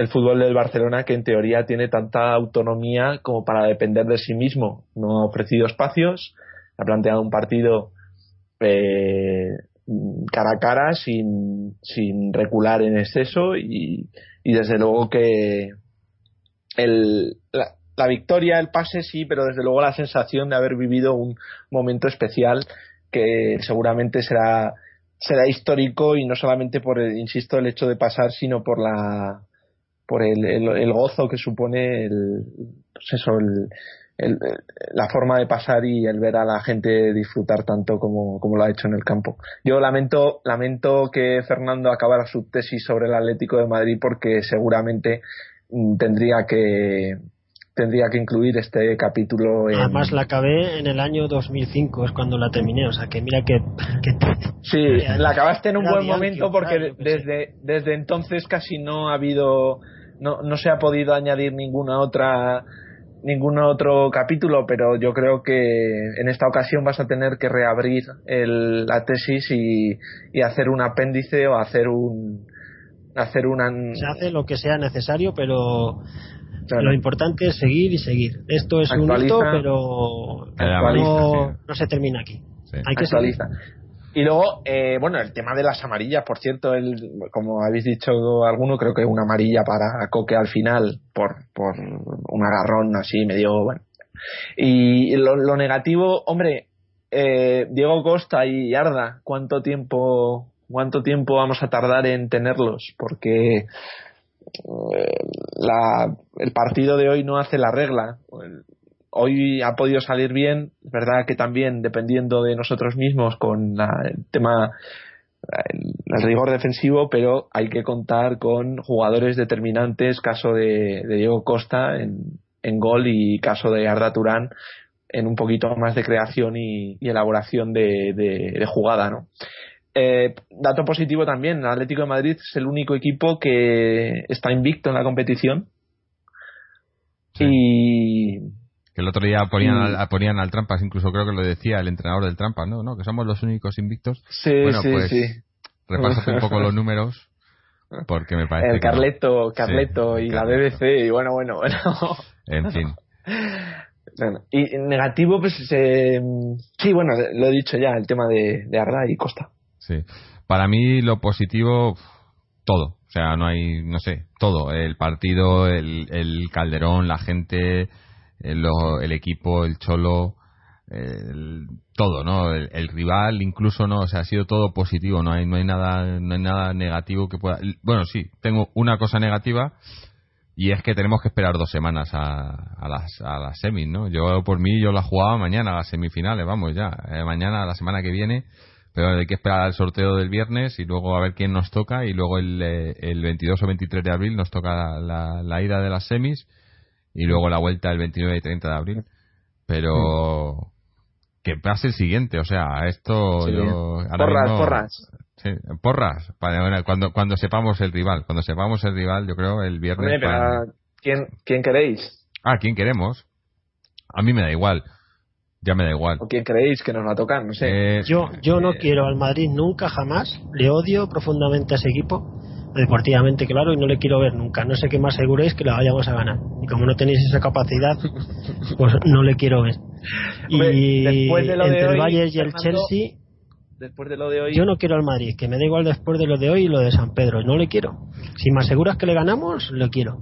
el fútbol del Barcelona que en teoría tiene tanta autonomía como para depender de sí mismo. No ha ofrecido espacios, ha planteado un partido eh, cara a cara sin, sin recular en exceso y desde luego que el, la, victoria, el pase sí, pero desde luego la sensación de haber vivido un momento especial que seguramente será será histórico y no solamente por insisto el hecho de pasar sino por la por el, el, gozo que supone el pues eso el, la forma de pasar y el ver a la gente disfrutar tanto como, como lo ha hecho en el campo. Yo lamento, lamento que Fernando acabara su tesis sobre el Atlético de Madrid porque seguramente Mm, tendría que tendría que incluir este capítulo en... además la acabé en el año 2005 es cuando la terminé o sea que mira que, sí la acabaste en un buen momento porque desde desde entonces casi no ha habido no, no se ha podido añadir ninguna otra ningún otro capítulo, pero yo creo que en esta ocasión vas a tener que reabrir el, la tesis y, y hacer un apéndice o hacer un, hacer una... Se hace lo que sea necesario, pero lo importante es seguir y seguir. Esto es un hito, pero no, se termina aquí. Hay que Actualiza. Y luego, eh, bueno, el tema de las amarillas, por cierto, el, como habéis dicho alguno, creo que una amarilla para Coque al final, por, por un agarrón así medio, bueno. Y lo, negativo, hombre, eh, Diego Costa y Arda, ¿cuánto tiempo cuánto tiempo vamos a tardar en tenerlos, porque eh, el partido de hoy no hace la regla. Hoy ha podido salir bien, es verdad que también dependiendo de nosotros mismos con el tema el, rigor defensivo, pero hay que contar con jugadores determinantes, caso de, Diego Costa en, gol y caso de Arda Turán en un poquito más de creación y, elaboración de, de, jugada, ¿no? Eh, dato positivo también, el Atlético de Madrid es el único equipo que está invicto en la competición y, Que el otro día ponían, al, ponían al Trampas, incluso creo que lo decía el entrenador del Trampas, ¿no? ¿no? Que somos los únicos invictos. Sí, bueno, sí, pues, sí. Repásate un poco los números, porque me parece El no. Carleto, Sí, y la. BBC, y bueno, bueno, bueno. En fin. Bueno, y negativo, pues eh, sí, bueno, lo he dicho ya, el tema de, de Arda y Costa. Sí. Para mí lo positivo, todo. O sea, no hay, no sé, todo. El partido, el, el Calderón, la gente, lo- el equipo, el Cholo, el- todo, ¿no? El, el rival, incluso, ¿no? O sea, ha sido todo positivo. No hay, no hay nada, no hay nada negativo que pueda. Bueno, sí, tengo una cosa negativa y es que tenemos que esperar dos semanas a, a las, a las semis, ¿no? Yo, por mí, yo la jugaba mañana, a las semifinales, vamos ya. Eh, mañana, la semana que viene, pero hay que esperar al sorteo del viernes y luego a ver quién nos toca y luego el, eh, el 22 o 23 de abril nos toca la, la ida de las semis y luego la vuelta el 29 y 30 de abril. Pero que pase el siguiente, o sea, esto Sí. yo... ahora Porras, mismo- porras. Sí, porras. Para- bueno, cuando, cuando sepamos el rival, cuando sepamos el rival, yo creo el viernes. Hombre, para- ¿quién, ¿quién queréis? Ah, ¿quién queremos? A mí me da igual. Ya me da igual. ¿O quién creéis que nos va a tocar? No sé. Eh, Yo, yo no eh, quiero al Madrid nunca, jamás. Le odio profundamente a ese equipo, deportivamente, claro, y no le quiero ver nunca. No sé qué más aseguréis que la vayamos a ganar. Y como no tenéis esa capacidad, pues no le quiero ver. Hombre, Y después de lo de entre el hoy, Bayern y el Fernando, Chelsea, Después de lo de hoy, yo no quiero al Madrid, que me da igual después de lo de hoy y lo de San Pedro. No le quiero. Si me aseguras que le ganamos, le quiero.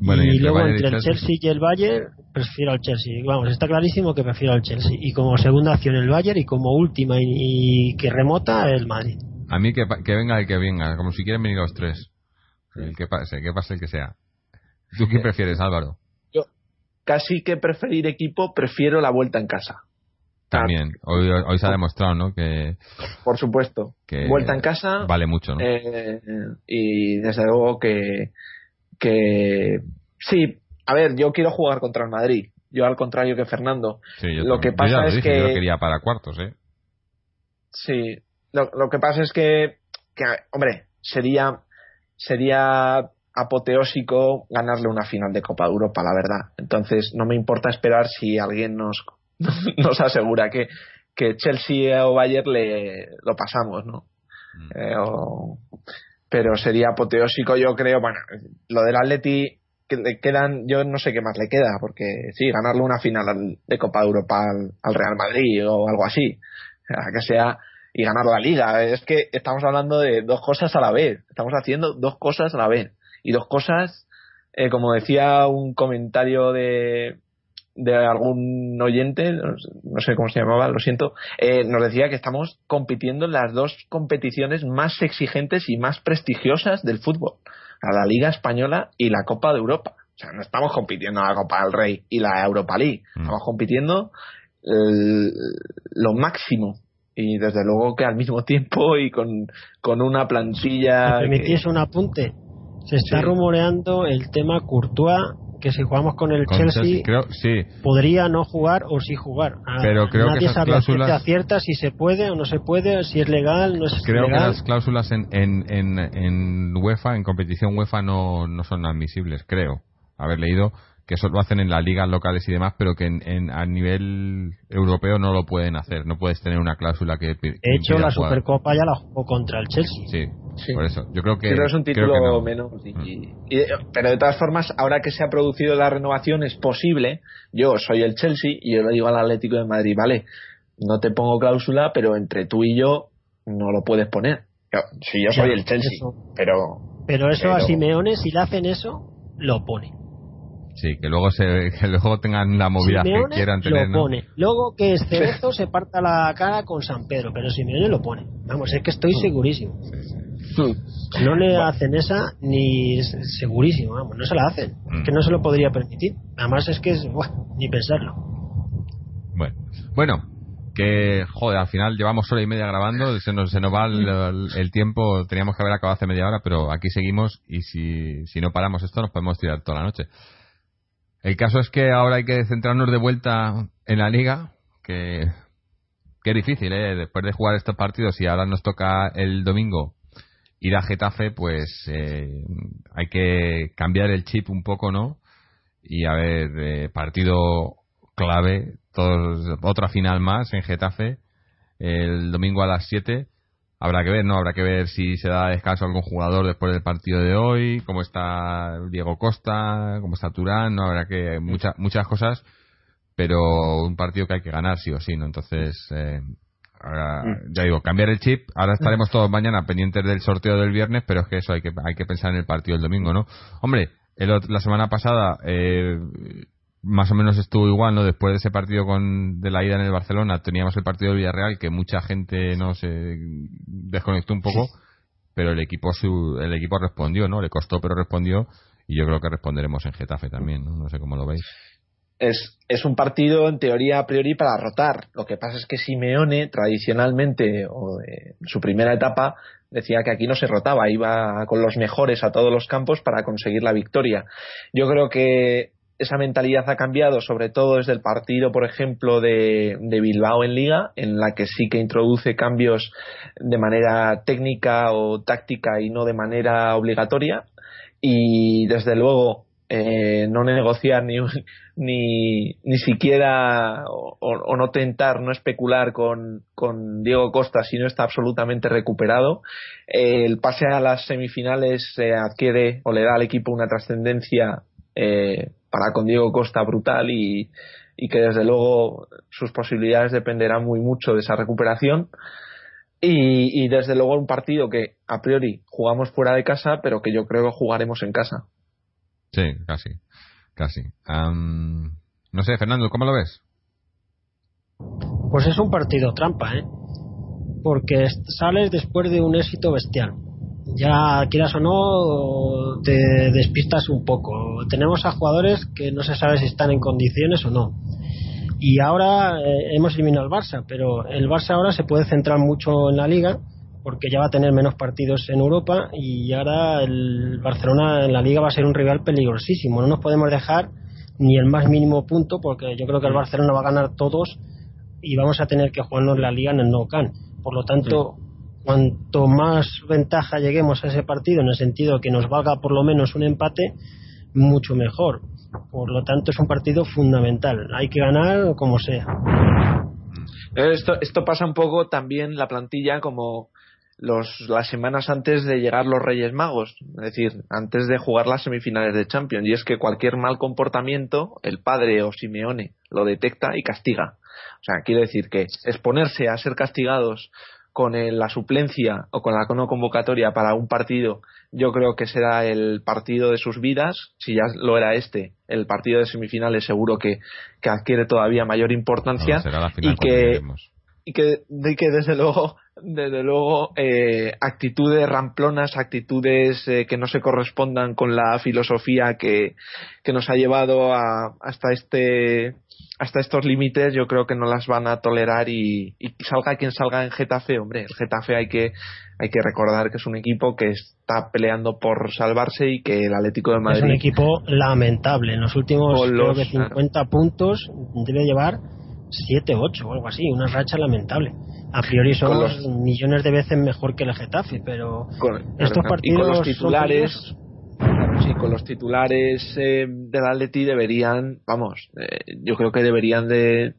Bueno, y luego entre el Chelsea. Chelsea y el Bayern, prefiero al Chelsea. Vamos, está clarísimo que prefiero al Chelsea. Y como segunda acción el Bayern y como última y, y que remota el Madrid. A mí que, que venga el que venga, como si quieren venir los tres. El que pase, que pase el que sea. ¿Tú quién prefieres, Álvaro? yo casi que preferir equipo, prefiero la vuelta en casa. También. Hoy, hoy se ha demostrado, ¿no? Que, Por supuesto. que vuelta en casa. vale mucho, ¿no? eh, y desde luego que, que sí, a ver, yo quiero jugar contra el Madrid. Yo al contrario que Fernando. Sí, yo lo que también. Yo ya pasa lo es dije, que- Yo lo quería para cuartos, ¿eh? Sí, lo, lo que pasa es que, que, hombre, sería sería apoteósico ganarle una final de Copa de Europa, la verdad. Entonces, no me importa esperar si alguien nos, nos asegura que, que Chelsea o Bayern le lo pasamos, ¿no? Mm. Eh, o- pero sería apoteósico, yo creo. Bueno, lo del Atleti que le quedan, yo no sé qué más le queda, porque sí, ganarle una final al- de Copa de Europa al, al Real Madrid o algo así, o sea, que sea y ganar la liga. Es que estamos hablando de dos cosas a la vez, estamos haciendo dos cosas a la vez y dos cosas, eh, como decía un comentario de de algún oyente, no sé- cómo se llamaba, lo siento, eh, nos decía que estamos compitiendo en las dos competiciones más exigentes y más prestigiosas del fútbol, a la Liga Española y la Copa de Europa. O sea, no estamos compitiendo en la Copa del Rey y la Europa League, Mm. estamos compitiendo el- lo máximo. Y desde luego que al mismo tiempo y con, con una plantilla... ¿Me que- permitís un apunte? Se está Sí. rumoreando el tema Courtois, que si jugamos con el Con Chelsea, Chelsea, creo, sí. podría no jugar o sí jugar. Ah, Pero creo que Nadie esas sabe cláusulas- ciencia cierta si se puede o no se puede, si es legal, no es Creo que legal. las cláusulas en, en, en, en UEFA, en competición UEFA, no, no son admisibles, creo. Haber leído que eso lo hacen en las ligas locales y demás, pero que en, en- a nivel europeo no lo pueden hacer. No puedes tener una cláusula que. que De hecho, la jugar. Supercopa ya la jugó contra el Chelsea. Sí, Sí. por eso. Yo creo que. Sí, pero es un creo título que no. Mm. menos. y- y- pero de todas formas, ahora que se ha producido la renovación, es posible. Yo soy el Chelsea y yo le digo al Atlético de Madrid, vale, no te pongo cláusula, pero entre tú y yo no lo puedes poner. Yo, si yo soy el Chelsea, eso. pero Pero eso a Simeone, si le hacen eso, lo pone. Sí, que luego, se, que luego tengan la movida Simeone que quieran tener. lo ¿no? pone. Luego que Cerezo se parta la cara con San Pedro, pero Simeone lo pone. Vamos, es que estoy segurísimo. No le hacen esa ni segurísimo, vamos, no se la hacen. Mm. Que no se lo podría permitir. Además es que es, buah, ni pensarlo. Bueno, bueno, que joder, al final llevamos hora y media grabando, se nos, se nos va el, el- el tiempo, teníamos que haber acabado hace media hora, pero aquí seguimos y si, si no paramos esto nos podemos tirar toda la noche. El caso es que ahora hay que centrarnos de vuelta en la liga, que, que difícil, ¿eh? Después de jugar estos partidos y ahora nos toca el domingo ir a Getafe, pues eh, hay que cambiar el chip un poco, ¿no? Y a ver, eh, partido clave, otra final más en Getafe el domingo a las 7. Habrá que ver, ¿no? Habrá que ver si se da descanso a algún jugador después del partido de hoy, cómo está Diego Costa, cómo está Turán, ¿no? Habrá que muchas muchas cosas, pero un partido que hay que ganar sí o sí, ¿no? Entonces, eh, mm. ya digo, cambiar el chip. Ahora estaremos todos mañana pendientes del sorteo del viernes, pero es que eso hay que, hay que pensar en el partido del domingo, ¿no? Hombre, la semana pasada eh, más o menos estuvo igual, ¿no? Después de ese partido con, de la ida en el Barcelona, teníamos el partido de Villarreal, que mucha gente no se desconectó un poco, pero el equipo su, el equipo respondió, ¿no? Le costó, pero respondió, y yo creo que responderemos en Getafe también, ¿no? No sé cómo lo veis. Es, es un partido en teoría a priori para rotar. Lo que pasa es que Simeone, tradicionalmente, o en su primera etapa, decía que aquí no se rotaba, iba con los mejores a todos los campos para conseguir la victoria. Yo creo que esa mentalidad ha cambiado, sobre todo desde el partido, por ejemplo, de, Bilbao en Liga, en la que sí que introduce cambios de manera técnica o táctica y no de manera obligatoria. Y desde luego, eh, no negociar ni, ni, ni siquiera o, no tentar, no especular con, con, Diego Costa si no está absolutamente recuperado. el pase a las semifinales se adquiere o le da al equipo una trascendencia eh, para con Diego Costa brutal y, que desde luego sus posibilidades dependerán muy mucho de esa recuperación. Y, desde luego un partido que a priori jugamos fuera de casa, pero que yo creo que jugaremos en casa. Sí, casi, casi. no sé, Fernando, ¿cómo lo ves? Pues es un partido trampa, ¿eh? Porque sales después de un éxito bestial ya quieras o no te despistas un poco. Tenemos a jugadores que no se sabe si están en condiciones o no. Y ahora eh, hemos eliminado al Barça, pero el Barça ahora se puede centrar mucho en la liga porque ya va a tener menos partidos en Europa y ahora el Barcelona en la liga va a ser un rival peligrosísimo. No nos podemos dejar ni el más mínimo punto porque yo creo que el Barcelona va a ganar todos y vamos a tener que jugarnos la liga en el Nou Camp. Por lo tanto, cuanto más ventaja lleguemos a ese partido, en el sentido que nos valga por lo menos un empate, mucho mejor. Por lo tanto, es un partido fundamental. Hay que ganar como sea. Esto, esto pasa un poco también la plantilla como los, las semanas antes de llegar los Reyes Magos, es decir, antes de jugar las semifinales de Champions. Y es que cualquier mal comportamiento, el padre o Simeone lo detecta y castiga. O sea, quiere decir que exponerse a ser castigados con la suplencia o con la no convocatoria para un partido, yo creo que será el partido de sus vidas. Si ya lo era este, el partido de semifinales seguro que, adquiere todavía mayor importancia y que y que, de que desde luego desde luego eh, actitudes ramplonas actitudes eh, que no se correspondan con la filosofía que, que nos ha llevado a, hasta este hasta estos límites yo creo que no las van a tolerar y, salga quien salga en Getafe, hombre, el Getafe hay que hay que recordar que es un equipo que está peleando por salvarse y que el Atlético de Madrid es un equipo lamentable, en los últimos creo que 50 puntos debe llevar 7, 8 o algo así, una racha lamentable. A priori son millones de veces mejor que el Getafe, pero estos partidos los titulares sí, con los titulares eh, del Atleti deberían, vamos, eh, yo creo que deberían de,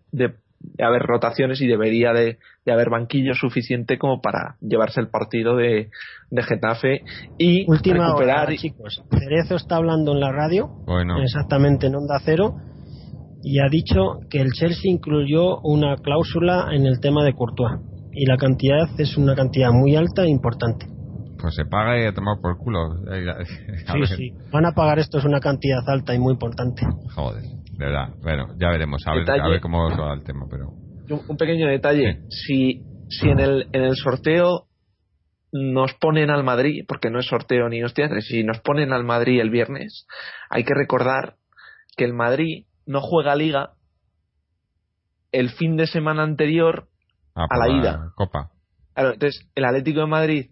haber rotaciones y debería de, haber banquillo suficiente como para llevarse el partido de, Getafe y Última recuperar. chicos, Cerezo está hablando en la radio, exactamente en Onda Cero, y ha dicho que el Chelsea incluyó una cláusula en el tema de Courtois y la cantidad es una cantidad muy alta e importante pues se paga y a tomar por culo. sí, sí. Van a pagar esto, es una cantidad alta y muy importante. Joder, de verdad. Bueno, ya veremos, a, ver, a ver, cómo va el tema, pero... Un pequeño detalle. Si, si en, el, en el sorteo nos ponen al Madrid, porque no es sorteo ni hostias, si nos ponen al Madrid el viernes, hay que recordar que el Madrid no juega liga el fin de semana anterior ah, a la ida. Copa. entonces, el Atlético de Madrid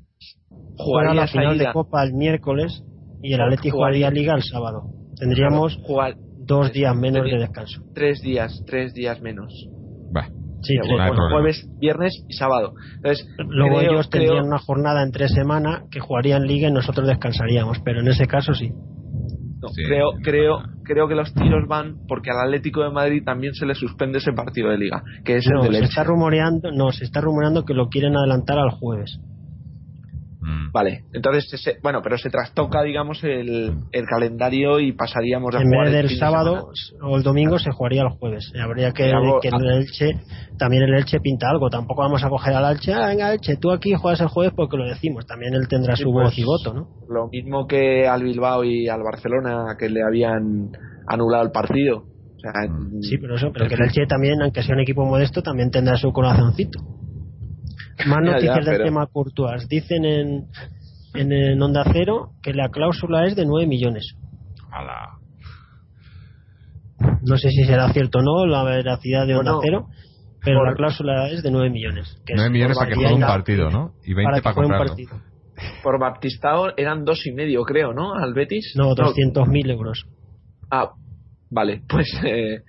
jugaría la final de Copa el miércoles y el Atleti jugaría Liga el sábado. Tendríamos dos días menos de descanso. Tres días, tres días menos. Sí, jueves, viernes y sábado. Entonces, Luego ellos tendrían una jornada entre semana que jugarían liga y nosotros descansaríamos, pero en ese caso sí. creo, creo, creo que los tiros van porque al Atlético de Madrid también se le suspende ese partido de liga, que es No, el del se Elche. está rumoreando, no, se está rumoreando que lo quieren adelantar al jueves. Mm. Vale, entonces, ese- bueno, pero se trastoca, digamos, el, el calendario y pasaríamos a En jugar vez el del de sábado o el domingo se jugaría el jueves. Habría que algo- que el Elche, también el Elche pinta algo. Tampoco vamos a coger al Elche, ah, venga Elche, tú aquí juegas el jueves porque lo decimos. También él tendrá Sí, su pues, voz y voto, ¿no? Lo mismo que al Bilbao y al Barcelona, que le habían anulado el partido. O sea, Mm. Sí, pero eso, pero que el Elche también, aunque sea un equipo modesto, también tendrá su corazoncito. Más Ya, ya, noticias del pero- tema Courtois. Dicen en, en, en Onda Cero que la cláusula es de 9 millones. Ala. No sé si será cierto o no la veracidad de Onda Bueno, Cero, pero por- la cláusula es de 9 millones. que es 9 millones por para que juegue un partido, ¿no? Y 20 para para, que juegue un comprarlo. partido. por Baptistao eran dos y medio, creo, ¿no? Al Betis. No, 200.000 euros. Ah, vale, pues. eh,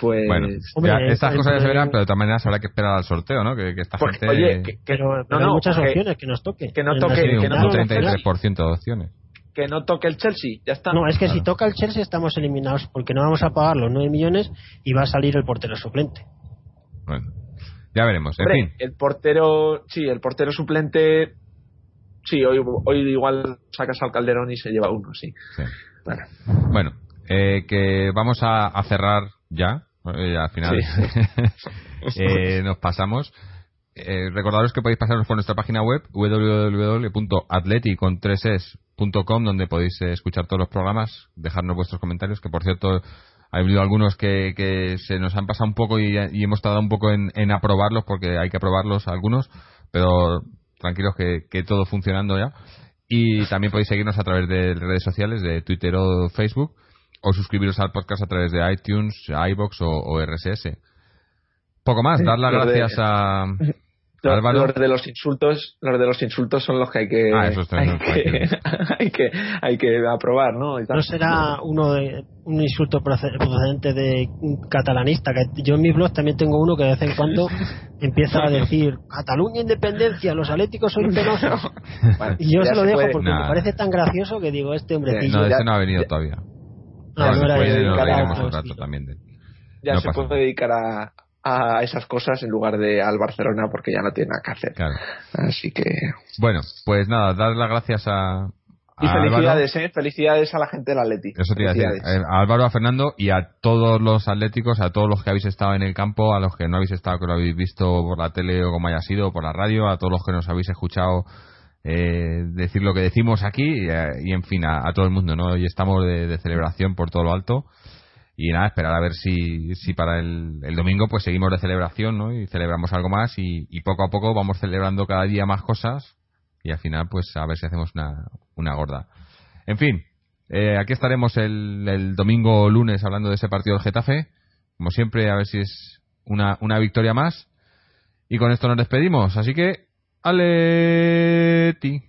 pues. Bueno, Hombre, ya, estas cosas ya se verán, pero de todas maneras habrá que esperar al sorteo, ¿no? Que, que esta porque, gente... oye, que, que- Pero, no, pero hay no, muchas que- opciones que nos toque. que no En toque- que un, no- un en la final. 33% de opciones. que no toque el Chelsea, ya está. No, es que si Claro. toca el Chelsea estamos eliminados porque no vamos a pagar los 9 millones y va a salir el portero suplente. Bueno, ya veremos. En Hombre, fin, el portero, sí, el portero suplente. Sí, hoy, hoy igual sacas al Calderón y se lleva uno, sí. sí. Bueno, Bueno, eh, que vamos a, a cerrar ya. Eh, al final eh, nos pasamos. Eh, recordaros que podéis pasaros por nuestra página web www.atleticontreses.com donde podéis eh, escuchar todos los programas, dejarnos vuestros comentarios, que por cierto ha habido algunos que, que se nos han pasado un poco y, y hemos tardado un poco en, en aprobarlos porque hay que aprobarlos algunos, pero tranquilos que, que todo funcionando ya. Y también podéis seguirnos a través de redes sociales, de Twitter o Facebook, o suscribiros al podcast a través de iTunes, iBox o, o RSS. Poco más, dar las de- gracias a los, Álvaro. los de los insultos, los de los insultos son los que hay que, Ah, esos hay, que, hay que hay que aprobar, ¿no? No será uno de, un insulto proce- procedente de un catalanista. Que yo en mi blog también tengo uno que de vez en cuando empieza a decir Cataluña independencia, los atléticos son penosos. Bueno, Y yo se lo se dejo puede- porque Nah. me parece tan gracioso que digo, este hombrecillo. No, ese no ha venido ya- todavía. No después de- un rato también de ya no se pasa puede dedicar a, a esas cosas en lugar de al Barcelona porque ya no tiene nada que hacer. Claro. Así que Bueno, pues nada, dar las gracias a, y a felicidades, eh, felicidades a la gente del Atleti. Eso te iba a decir. Felicidades. Eh, A Álvaro, a Fernando y a todos los atléticos, a todos los que habéis estado en el campo, a los que no habéis estado, que lo habéis visto por la tele o como haya sido, o por la radio, a todos los que nos habéis escuchado eh, decir lo que decimos aquí y, eh, y, en fin, a, todo el mundo, ¿no? Hoy estamos de, celebración por todo lo alto y nada, esperar a ver si, si para el, el domingo pues seguimos de celebración, ¿no? Y celebramos algo más y, y poco a poco vamos celebrando cada día más cosas y al final pues a ver si hacemos una, una gorda. En fin, eh, aquí estaremos el, el domingo o lunes hablando de ese partido del Getafe. Como siempre, a ver si es una, una victoria más. Y con esto nos despedimos. Así que, ¡Aleti!